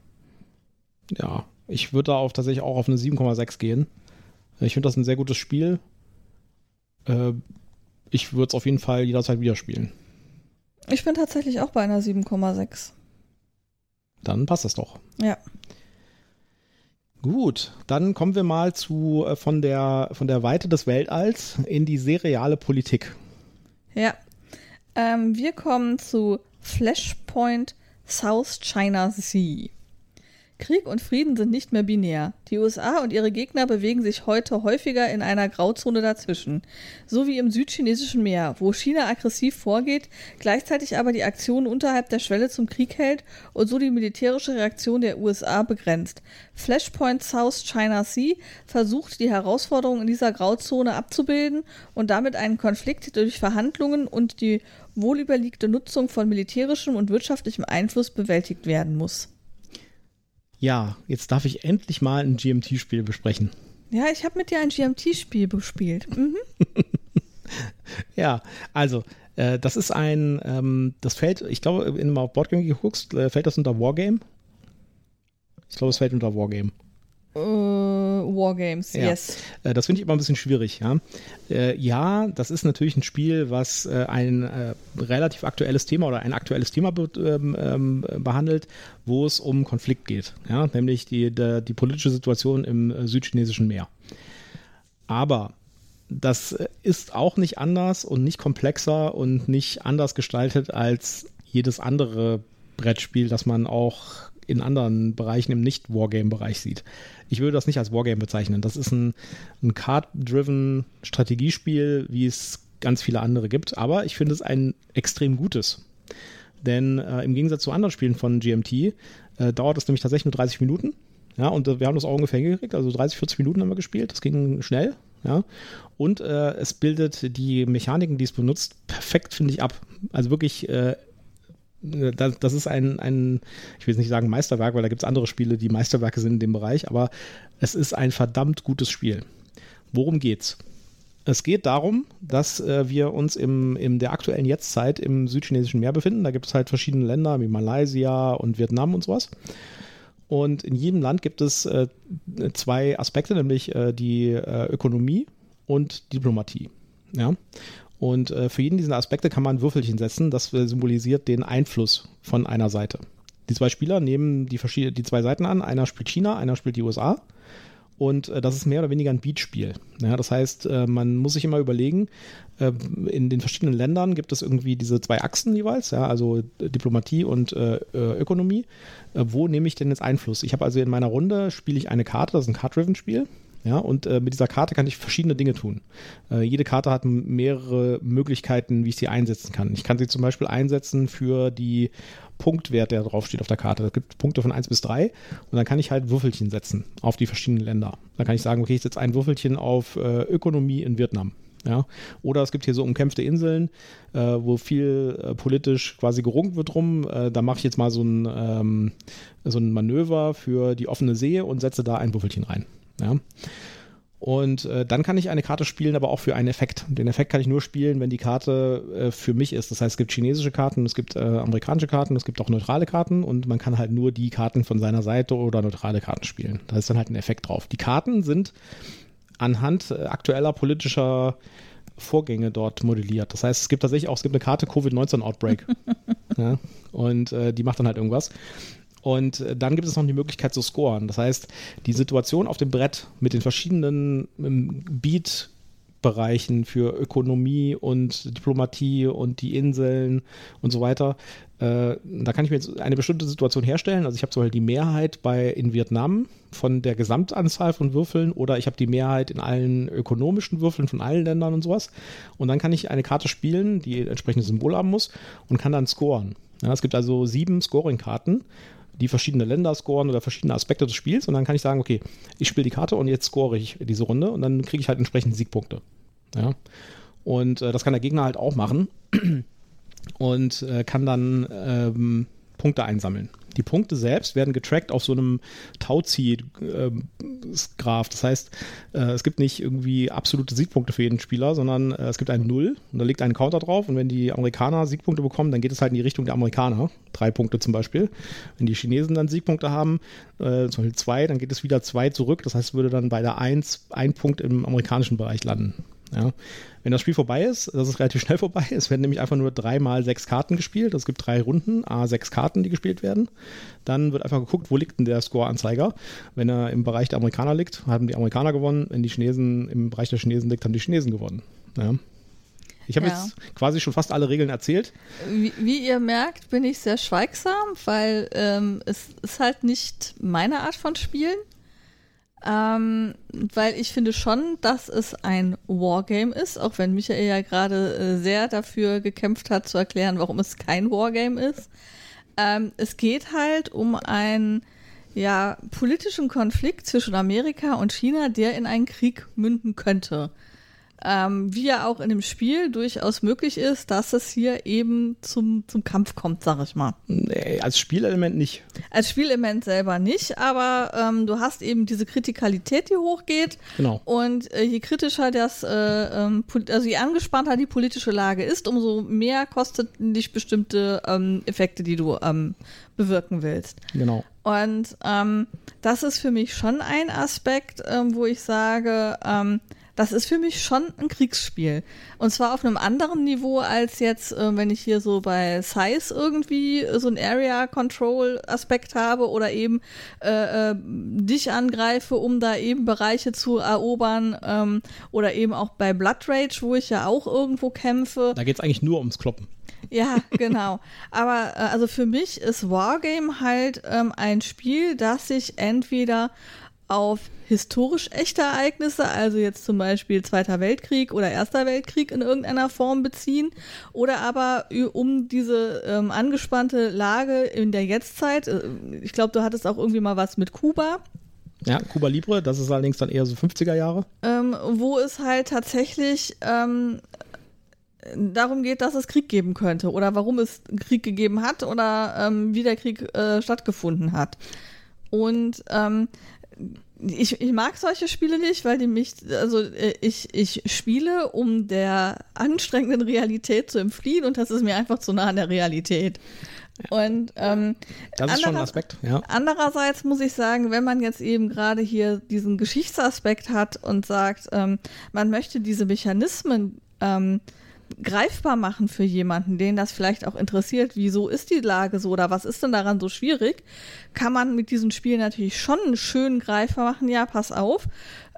Ja, ich würde da auf, tatsächlich auch auf eine 7,6 gehen. Ich finde das ein sehr gutes Spiel. Äh, ich würde es auf jeden Fall jederzeit wieder spielen. Ich bin tatsächlich auch bei einer 7,6. Dann passt das doch. Ja. Gut, dann kommen wir mal zu äh, von der von der Weite des Weltalls in die seriale Politik. Ja. Ähm, wir kommen zu Flashpoint South China Sea. Krieg und Frieden sind nicht mehr binär. Die USA und ihre Gegner bewegen sich heute häufiger in einer Grauzone dazwischen. So wie im südchinesischen Meer, wo China aggressiv vorgeht, gleichzeitig aber die Aktionen unterhalb der Schwelle zum Krieg hält und so die militärische Reaktion der USA begrenzt. Flashpoint South China Sea versucht, die Herausforderungen in dieser Grauzone abzubilden und damit einen Konflikt durch Verhandlungen und die wohlüberlegte Nutzung von militärischem und wirtschaftlichem Einfluss bewältigt werden muss. Ja, jetzt darf ich endlich mal ein GMT-Spiel besprechen. Ja, ich habe mit dir ein GMT-Spiel gespielt. Mhm. (laughs) Ja, also äh, das ist ein, ähm, das fällt, ich glaube, wenn du mal auf Boardgame geguckst, äh, fällt das unter Wargame. Ich glaube, es fällt unter Wargame. Äh, Wargames, Ja. yes. Äh, Das finde ich immer ein bisschen schwierig, ja. Äh, ja, das ist natürlich ein Spiel, was äh, ein relativ aktuelles Thema oder ein aktuelles Thema be ähm, ähm, behandelt, wo es um Konflikt geht, ja, nämlich die, der, die politische Situation im südchinesischen Meer. Aber das ist auch nicht anders und nicht komplexer und nicht anders gestaltet als jedes andere Brettspiel, das man auch in anderen Bereichen im Nicht-Wargame-Bereich sieht. Ich würde das nicht als Wargame bezeichnen. Das ist ein, ein Card-driven Strategiespiel, wie es ganz viele andere gibt. Aber ich finde es ein extrem gutes. Denn äh, im Gegensatz zu anderen Spielen von GMT äh, dauert es nämlich tatsächlich nur 30 Minuten. Ja, und äh, wir haben das auch ungefähr hingekriegt. Also 30, 40 Minuten haben wir gespielt. Das ging schnell. Ja. Und äh, es bildet die Mechaniken, die es benutzt, perfekt, finde ich, ab. Also wirklich äh, das, ist ein, ein, ich will jetzt nicht sagen Meisterwerk, weil da gibt es andere Spiele, die Meisterwerke sind in dem Bereich, aber es ist ein verdammt gutes Spiel. Worum geht's? Es geht darum, dass äh, wir uns im, in der aktuellen Jetztzeit im südchinesischen Meer befinden. Da gibt es halt verschiedene Länder wie Malaysia und Vietnam und sowas. Und in jedem Land gibt es äh, zwei Aspekte, nämlich äh, die äh, Ökonomie und Diplomatie. Ja. Und äh, für jeden dieser Aspekte kann man Würfelchen setzen. Das äh, symbolisiert den Einfluss von einer Seite. Die zwei Spieler nehmen die, die zwei Seiten an. Einer spielt China, einer spielt die USA. Und äh, das ist mehr oder weniger ein Beatspiel. Ja, das heißt, äh, man muss sich immer überlegen, in den verschiedenen Ländern gibt es irgendwie diese zwei Achsen jeweils, ja, also Diplomatie und Ökonomie. Wo nehme ich denn jetzt Einfluss? Ich habe also in meiner Runde spiele ich eine Karte, das ist ein Card-Driven-Spiel. Ja, und äh, mit dieser Karte kann ich verschiedene Dinge tun. Äh, jede Karte hat mehrere Möglichkeiten, wie ich sie einsetzen kann. Ich kann sie zum Beispiel einsetzen für die Punktwert, der draufsteht auf der Karte. Es gibt Punkte von 1 bis 3 und dann kann ich halt Würfelchen setzen auf die verschiedenen Länder. Dann kann ich sagen, okay, ich setze ein Würfelchen auf äh, Ökonomie in Vietnam. Ja, oder es gibt hier so umkämpfte Inseln, äh, wo viel äh, politisch quasi gerungen wird drum. Äh, da mache ich jetzt mal so ein, ähm, so ein Manöver für die offene See und setze da ein Würfelchen rein. Ja. Und äh, dann kann ich eine Karte spielen, aber auch für einen Effekt. Den Effekt kann ich nur spielen, wenn die Karte äh, für mich ist. Das heißt, es gibt chinesische Karten, es gibt äh, amerikanische Karten, es gibt auch neutrale Karten und man kann halt nur die Karten von seiner Seite oder neutrale Karten spielen. Da ist dann halt ein Effekt drauf. Die Karten sind anhand äh, aktueller politischer Vorgänge dort modelliert. Das heißt, es gibt tatsächlich auch, es gibt eine Karte Covid-19 Outbreak. (laughs) ja, und äh, die macht dann halt irgendwas. Und äh, dann gibt es noch die Möglichkeit zu scoren. Das heißt, die Situation auf dem Brett mit den verschiedenen ähm, Beat-Bereichen für Ökonomie und Diplomatie und die Inseln und so weiter, äh, da kann ich mir jetzt eine bestimmte Situation herstellen. Also ich habe zum Beispiel die Mehrheit bei in Vietnam von der Gesamtanzahl von Würfeln oder ich habe die Mehrheit in allen ökonomischen Würfeln von allen Ländern und sowas. Und dann kann ich eine Karte spielen, die entsprechendes Symbol haben muss und kann dann scoren. Ja, es gibt also sieben Scoring-Karten die verschiedene Länder scoren oder verschiedene Aspekte des Spiels und dann kann ich sagen, okay, ich spiele die Karte und jetzt score ich diese Runde und dann kriege ich halt entsprechend Siegpunkte. Ja. Und äh, das kann der Gegner halt auch machen (clears throat) und äh, kann dann ähm, Punkte einsammeln. Die Punkte selbst werden getrackt auf so einem Tauzieh-Graph. das heißt, äh, es gibt nicht irgendwie absolute Siegpunkte für jeden Spieler, sondern äh, es gibt ein Null und da liegt ein Counter drauf. Und wenn die Amerikaner Siegpunkte bekommen, dann geht es halt in die Richtung der Amerikaner. Drei Punkte zum Beispiel. Wenn die Chinesen dann Siegpunkte haben, äh, zum Beispiel zwei, dann geht es wieder zwei zurück. Das heißt, würde dann bei der Eins ein Punkt im amerikanischen Bereich landen. Ja. Wenn das Spiel vorbei ist, das ist relativ schnell vorbei, es werden nämlich einfach nur drei mal sechs Karten gespielt. Es gibt drei Runden, a sechs Karten, die gespielt werden. Dann wird einfach geguckt, wo liegt denn der Score-Anzeiger. Wenn er im Bereich der Amerikaner liegt, haben die Amerikaner gewonnen. Wenn die Chinesen im Bereich der Chinesen liegt, haben die Chinesen gewonnen. Ja. Ich habe ja. jetzt quasi schon fast alle Regeln erzählt. Wie, wie ihr merkt, bin ich sehr schweigsam, weil ähm, es ist halt nicht meine Art von Spielen. Ähm, weil ich finde schon, dass es ein Wargame ist, auch wenn Michael ja gerade äh, sehr dafür gekämpft hat, zu erklären, warum es kein Wargame ist. Ähm, es geht halt um einen ja, politischen Konflikt zwischen Amerika und China, der in einen Krieg münden könnte ähm, wie ja auch in dem Spiel durchaus möglich ist, dass es hier eben zum, zum Kampf kommt, sag ich mal. Nee, als Spielelement nicht. Als Spielelement selber nicht, aber ähm, du hast eben diese Kritikalität, die hochgeht. Genau. Und äh, je kritischer das, äh, ähm, also je angespannter die politische Lage ist, umso mehr kostet dich bestimmte ähm, Effekte, die du ähm, bewirken willst. Genau. Und das ist für mich schon ein Aspekt, ähm, wo ich sage, das ist für mich schon ein Kriegsspiel. Und zwar auf einem anderen Niveau als jetzt, äh, wenn ich hier so bei Size irgendwie so ein Area Control Aspekt habe oder eben äh, äh, dich angreife, um da eben Bereiche zu erobern ähm, oder eben auch bei Blood Rage, wo ich ja auch irgendwo kämpfe. Da geht es eigentlich nur ums Kloppen. Ja, (laughs) genau. Aber äh, also für mich ist Wargame halt ähm, ein Spiel, das sich entweder auf historisch echte Ereignisse, also jetzt zum Beispiel Zweiter Weltkrieg oder Erster Weltkrieg in irgendeiner Form beziehen, oder aber um diese ähm, angespannte Lage in der Jetztzeit. Äh, ich glaube, du hattest auch irgendwie mal was mit Kuba. Ja, Kuba Libre, das ist allerdings dann eher so 50er Jahre. Ähm, wo es halt tatsächlich ähm, darum geht, dass es Krieg geben könnte oder warum es Krieg gegeben hat oder ähm, wie der Krieg äh, stattgefunden hat. Und ähm, ich, ich mag solche Spiele nicht, weil die mich, also äh, ich, ich spiele, um der anstrengenden Realität zu entfliehen und das ist mir einfach zu nah an der Realität. Und ähm, das ist schon ein Aspekt, ja. Andererseits muss ich sagen, wenn man jetzt eben gerade hier diesen Geschichtsaspekt hat und sagt, ähm, man möchte diese Mechanismen ähm, greifbar machen für jemanden, den das vielleicht auch interessiert, wieso ist die Lage so oder was ist denn daran so schwierig, kann man mit diesem Spiel natürlich schon schön greifbar machen. Ja, pass auf,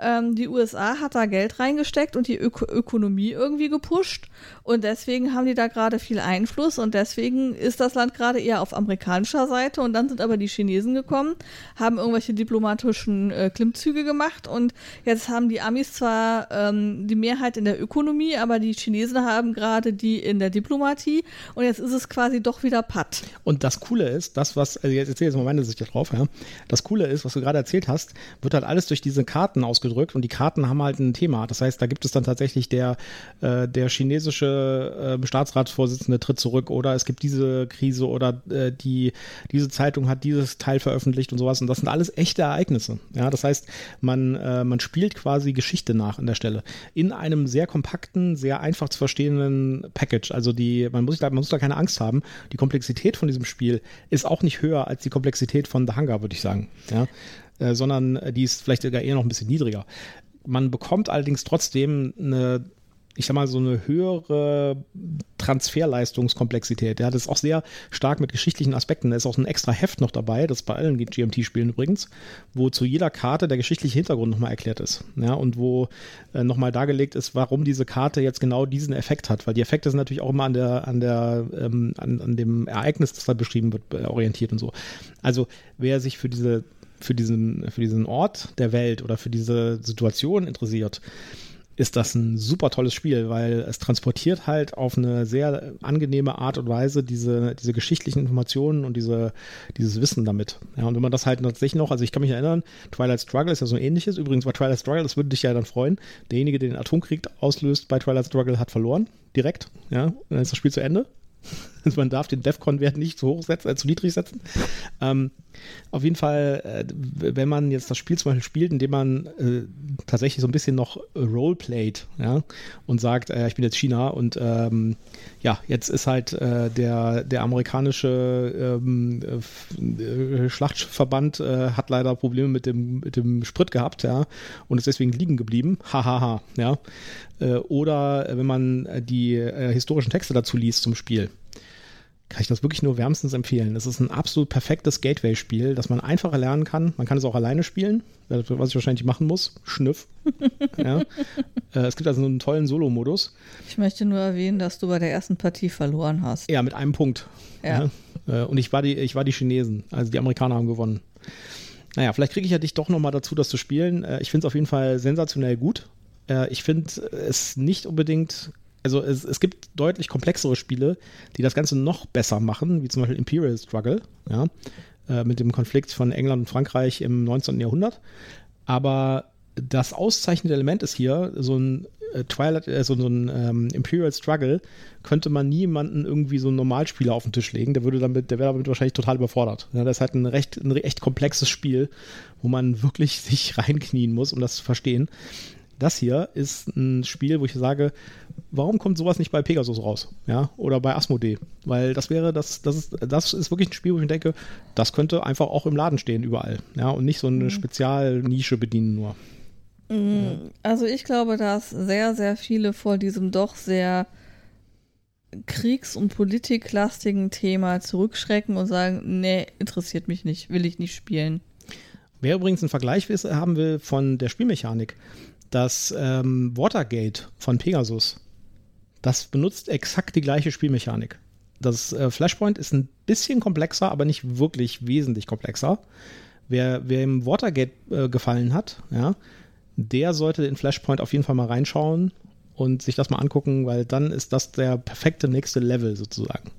ähm, die USA hat da Geld reingesteckt und die Ök Ökonomie irgendwie gepusht und deswegen haben die da gerade viel Einfluss und deswegen ist das Land gerade eher auf amerikanischer Seite und dann sind aber die Chinesen gekommen, haben irgendwelche diplomatischen äh, Klimmzüge gemacht und jetzt haben die Amis zwar ähm, die Mehrheit in der Ökonomie, aber die Chinesen haben gerade die in der Diplomatie und jetzt ist es quasi doch wieder Patt. Und das Coole ist, das was, also jetzt erzähle ich jetzt mal meine Sicht drauf, ja. Das Coole ist, was du gerade erzählt hast, wird halt alles durch diese Karten ausgedrückt ausgedrückt und die Karten haben halt ein Thema. Das heißt, da gibt es dann tatsächlich der, äh, der chinesische äh, Staatsratsvorsitzende tritt zurück oder es gibt diese Krise oder äh, die, diese Zeitung hat dieses Teil veröffentlicht und sowas. Und das sind alles echte Ereignisse. Ja, das heißt, man, äh, man spielt quasi Geschichte nach an der Stelle. In einem sehr kompakten, sehr einfach zu verstehenden Package. Also die, man muss man muss da keine Angst haben. Die Komplexität von diesem Spiel ist auch nicht höher als die Komplexität von The Hunger, würde ich sagen. Ja, äh, sondern die ist vielleicht sogar eher noch ein bisschen niedriger. Man bekommt allerdings trotzdem eine ich sag mal, so eine höhere Transferleistungskomplexität. Ja, das ist auch sehr stark mit geschichtlichen Aspekten. Da ist auch ein extra Heft noch dabei, das bei allen GMT-Spielen übrigens, wo zu jeder Karte der geschichtliche Hintergrund nochmal erklärt ist. Ja, und wo äh, nochmal dargelegt ist, warum diese Karte jetzt genau diesen Effekt hat. Weil die Effekte sind natürlich auch immer an der, an der, ähm, an, an dem Ereignis, das da beschrieben wird, äh, orientiert und so. Also, wer sich für diese für diesen, für diesen Ort der Welt oder für diese Situation interessiert, ist das ein super tolles Spiel, weil es transportiert halt auf eine sehr angenehme Art und Weise diese, diese geschichtlichen Informationen und diese, dieses Wissen damit. Ja, und wenn man das halt tatsächlich noch, also ich kann mich erinnern, Twilight Struggle ist ja so ein ähnliches. Übrigens bei Twilight Struggle, das würde dich ja dann freuen. Derjenige, der den Atomkrieg auslöst bei Twilight Struggle, hat verloren. Direkt. Ja, und dann ist das Spiel zu Ende. (laughs) Also man darf den Defcon-Wert nicht zu hoch setzen, äh, zu niedrig setzen. Ähm, auf jeden Fall, äh, wenn man jetzt das Spiel zum Beispiel spielt, indem man äh, tatsächlich so ein bisschen noch roleplayt, ja, und sagt, äh, ich bin jetzt China und ähm, ja, jetzt ist halt äh, der, der amerikanische ähm, äh, Schlachtschiffverband hat leider Probleme mit dem, mit dem Sprit gehabt, ja, und ist deswegen liegen geblieben. Hahaha, ja. oder wenn man die historischen Texte dazu liest zum Spiel kann ich das wirklich nur wärmstens empfehlen. Es ist ein absolut perfektes Gateway-Spiel, das man einfach erlernen kann. Man kann es auch alleine spielen, was ich wahrscheinlich machen muss. Schnüff. (laughs) ja. äh, es gibt also einen tollen Solo-Modus. Ich möchte nur erwähnen, dass du bei der ersten Partie verloren hast. Ja, mit einem Punkt. Ja. ja. Äh, und ich war, die, ich war die Chinesen. Also die Amerikaner haben gewonnen. Naja, vielleicht kriege ich ja dich doch nochmal dazu, das zu spielen. Äh, ich finde es auf jeden Fall sensationell gut. Ich finde es nicht unbedingt also es, es gibt deutlich komplexere Spiele, die das Ganze noch besser machen, wie zum Beispiel Imperial Struggle, ja, äh, mit dem Konflikt von England und Frankreich im 19. Jahrhundert. Aber das auszeichnende Element ist hier, so ein äh, Twilight, äh, so, so ein ähm, Imperial Struggle, könnte man niemanden irgendwie so einen Normalspieler auf den Tisch legen. Der würde damit, der wäre damit wahrscheinlich total überfordert. Ja, das ist halt ein recht, ein echt komplexes Spiel, wo man wirklich (laughs) sich reinknien muss, um das zu verstehen. Das hier ist ein Spiel, wo ich sage, warum kommt sowas nicht bei Pegasus raus? Ja, oder bei Asmodee? Weil das wäre, das, das ist, das ist wirklich ein Spiel, wo ich denke, das könnte einfach auch im Laden stehen, überall. Ja, und nicht so eine mhm. Spezialnische bedienen nur. Mhm. Also ich glaube, dass sehr, sehr viele vor diesem doch sehr kriegs- und politiklastigen Thema zurückschrecken und sagen, nee, interessiert mich nicht, will ich nicht spielen. Wer übrigens einen Vergleich haben will von der Spielmechanik, das ähm, Watergate von Pegasus, das benutzt exakt die gleiche Spielmechanik. Das äh, Flashpoint ist ein bisschen komplexer, aber nicht wirklich wesentlich komplexer. Wer, wer im Watergate äh, gefallen hat, ja, der sollte in Flashpoint auf jeden Fall mal reinschauen und sich das mal angucken, weil dann ist das der perfekte nächste Level sozusagen.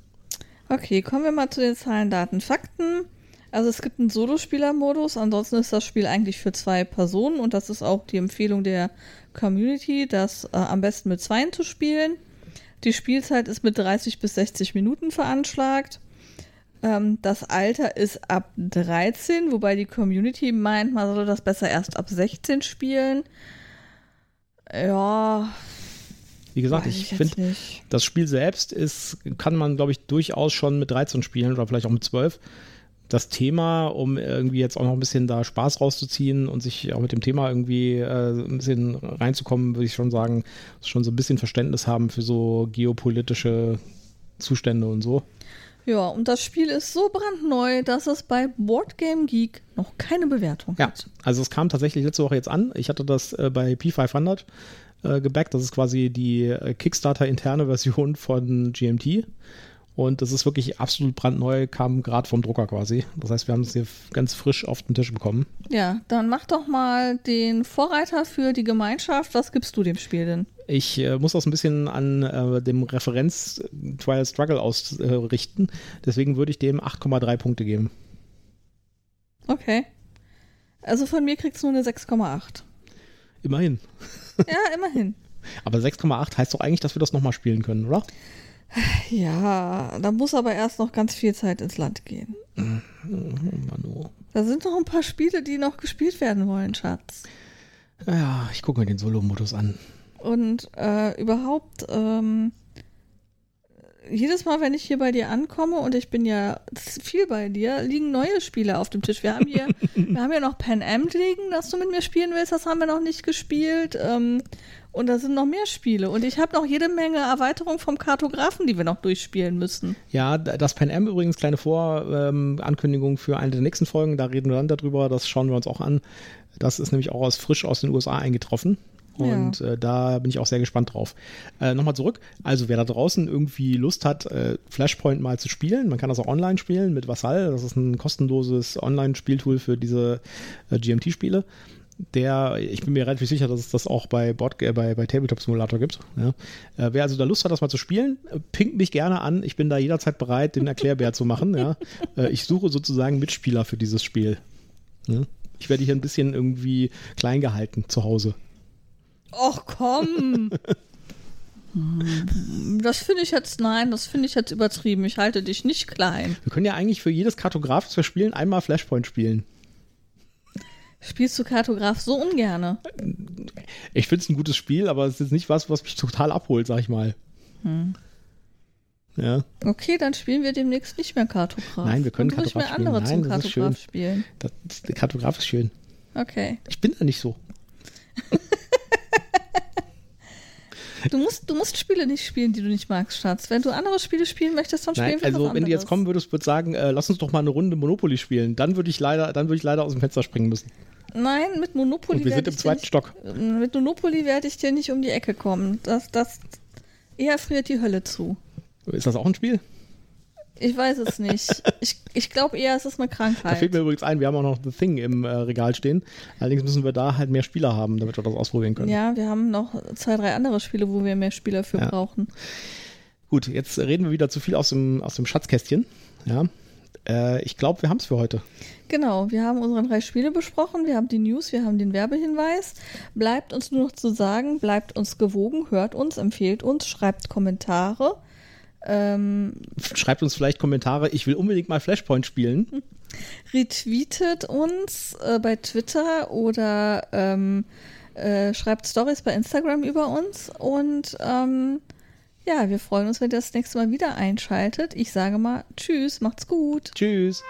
Okay, kommen wir mal zu den Zahlen, Daten, Fakten. Also es gibt einen Solospieler-Modus, ansonsten ist das Spiel eigentlich für zwei Personen und das ist auch die Empfehlung der Community, das äh, am besten mit zweien zu spielen. Die Spielzeit ist mit 30 bis 60 Minuten veranschlagt. Ähm, das Alter ist ab 13, wobei die Community meint, man solle das besser erst ab 16 spielen. Ja. Wie gesagt, ich, ich finde, das Spiel selbst ist, kann man, glaube ich, durchaus schon mit 13 spielen oder vielleicht auch mit 12 das Thema, um irgendwie jetzt auch noch ein bisschen da Spaß rauszuziehen und sich auch mit dem Thema irgendwie äh, ein bisschen reinzukommen, würde ich schon sagen, schon so ein bisschen Verständnis haben für so geopolitische Zustände und so. Ja, und das Spiel ist so brandneu, dass es bei Boardgame Geek noch keine Bewertung ja, hat. Also es kam tatsächlich letzte Woche jetzt an. Ich hatte das äh, bei P500 äh, gebackt. Das ist quasi die äh, Kickstarter-interne (laughs) Version von GMT. Und das ist wirklich absolut brandneu, kam gerade vom Drucker quasi. Das heißt, wir haben es hier ganz frisch auf den Tisch bekommen. Ja, dann mach doch mal den Vorreiter für die Gemeinschaft. Was gibst du dem Spiel denn? Ich äh, muss das ein bisschen an äh, dem Referenz Trial Struggle ausrichten. Deswegen würde ich dem 8,3 Punkte geben. Okay. Also von mir kriegst du nur eine 6,8. Immerhin. Ja, immerhin. (laughs) Aber 6,8 heißt doch eigentlich, dass wir das nochmal spielen können, oder? Ja, da muss aber erst noch ganz viel Zeit ins Land gehen. Manu. Da sind noch ein paar Spiele, die noch gespielt werden wollen, Schatz. Ja, ich gucke mir den Solo-Modus an. Und äh, überhaupt, ähm, jedes Mal, wenn ich hier bei dir ankomme und ich bin ja viel bei dir, liegen neue Spiele auf dem Tisch. Wir haben hier, (laughs) wir haben ja noch Pan Am liegen, das du mit mir spielen willst. Das haben wir noch nicht gespielt. Ähm, und da sind noch mehr Spiele. Und ich habe noch jede Menge Erweiterungen vom Kartografen, die wir noch durchspielen müssen. Ja, das Pan Am übrigens, kleine Vorankündigung ähm, für eine der nächsten Folgen. Da reden wir dann darüber. Das schauen wir uns auch an. Das ist nämlich auch aus, frisch aus den USA eingetroffen. Und ja. äh, da bin ich auch sehr gespannt drauf. Äh, Nochmal zurück. Also, wer da draußen irgendwie Lust hat, äh, Flashpoint mal zu spielen, man kann das auch online spielen mit Vassal. Das ist ein kostenloses Online-Spieltool für diese äh, GMT-Spiele der, ich bin mir relativ sicher, dass es das auch bei, Board, äh, bei, bei Tabletop Simulator gibt. Ja. Äh, wer also da Lust hat, das mal zu spielen, pinkt mich gerne an. Ich bin da jederzeit bereit, den Erklärbär zu machen. Ja. (laughs) Ich suche sozusagen Mitspieler für dieses Spiel. Ja. Ich werde hier ein bisschen irgendwie klein gehalten zu Hause. Och komm! (laughs) Das finde ich jetzt, nein, das finde ich jetzt übertrieben. Ich halte dich nicht klein. Wir können ja eigentlich für jedes Kartograf, das wir spielen, einmal Flashpoint spielen. Spielst du Kartograf so ungerne? Ich finde es ein gutes Spiel, aber es ist nicht was, was mich total abholt, sag ich mal. Hm. Ja. Okay, dann spielen wir demnächst nicht mehr Kartograf. Nein, wir können dann Kartograf ich mir andere spielen. Nein, zum Kartograf spielen. Das, Kartograf ist schön. Okay. Ich bin da nicht so. (laughs) Du musst, du musst Spiele nicht spielen, die du nicht magst, Schatz. Wenn du andere Spiele spielen möchtest, dann spielen Nein, wir Also, wenn du jetzt kommen würdest, würde sagen, äh, lass uns doch mal eine Runde Monopoly spielen. Dann würde ich leider, dann würde ich leider aus dem Fenster springen müssen. Nein, mit Monopoly. Und wir sind im zweiten nicht, Stock. Mit Monopoly werde ich dir nicht um die Ecke kommen. Das, das eher friert die Hölle zu. Ist das auch ein Spiel? Ich weiß es nicht. Ich, ich glaube eher, es ist eine Krankheit. Da fällt mir übrigens ein, wir haben auch noch The Thing im äh, Regal stehen. Allerdings müssen wir da halt mehr Spieler haben, damit wir das ausprobieren können. Ja, wir haben noch zwei, drei andere Spiele, wo wir mehr Spieler für ja. brauchen. Gut, jetzt reden wir wieder zu viel aus dem, aus dem Schatzkästchen. Ja. Äh, ich glaube, wir haben es für heute. Genau, wir haben unsere drei Spiele besprochen, wir haben die News, wir haben den Werbehinweis. Bleibt uns nur noch zu sagen, bleibt uns gewogen, hört uns, empfehlt uns, schreibt Kommentare. Ähm, Schreibt uns vielleicht Kommentare, ich will unbedingt mal Flashpoint spielen. (laughs) Retweetet uns äh, bei Twitter oder ähm, äh, schreibt Stories bei Instagram über uns und ähm, ja, wir freuen uns, wenn ihr das nächste Mal wieder einschaltet. Ich sage mal Tschüss, macht's gut. Tschüss.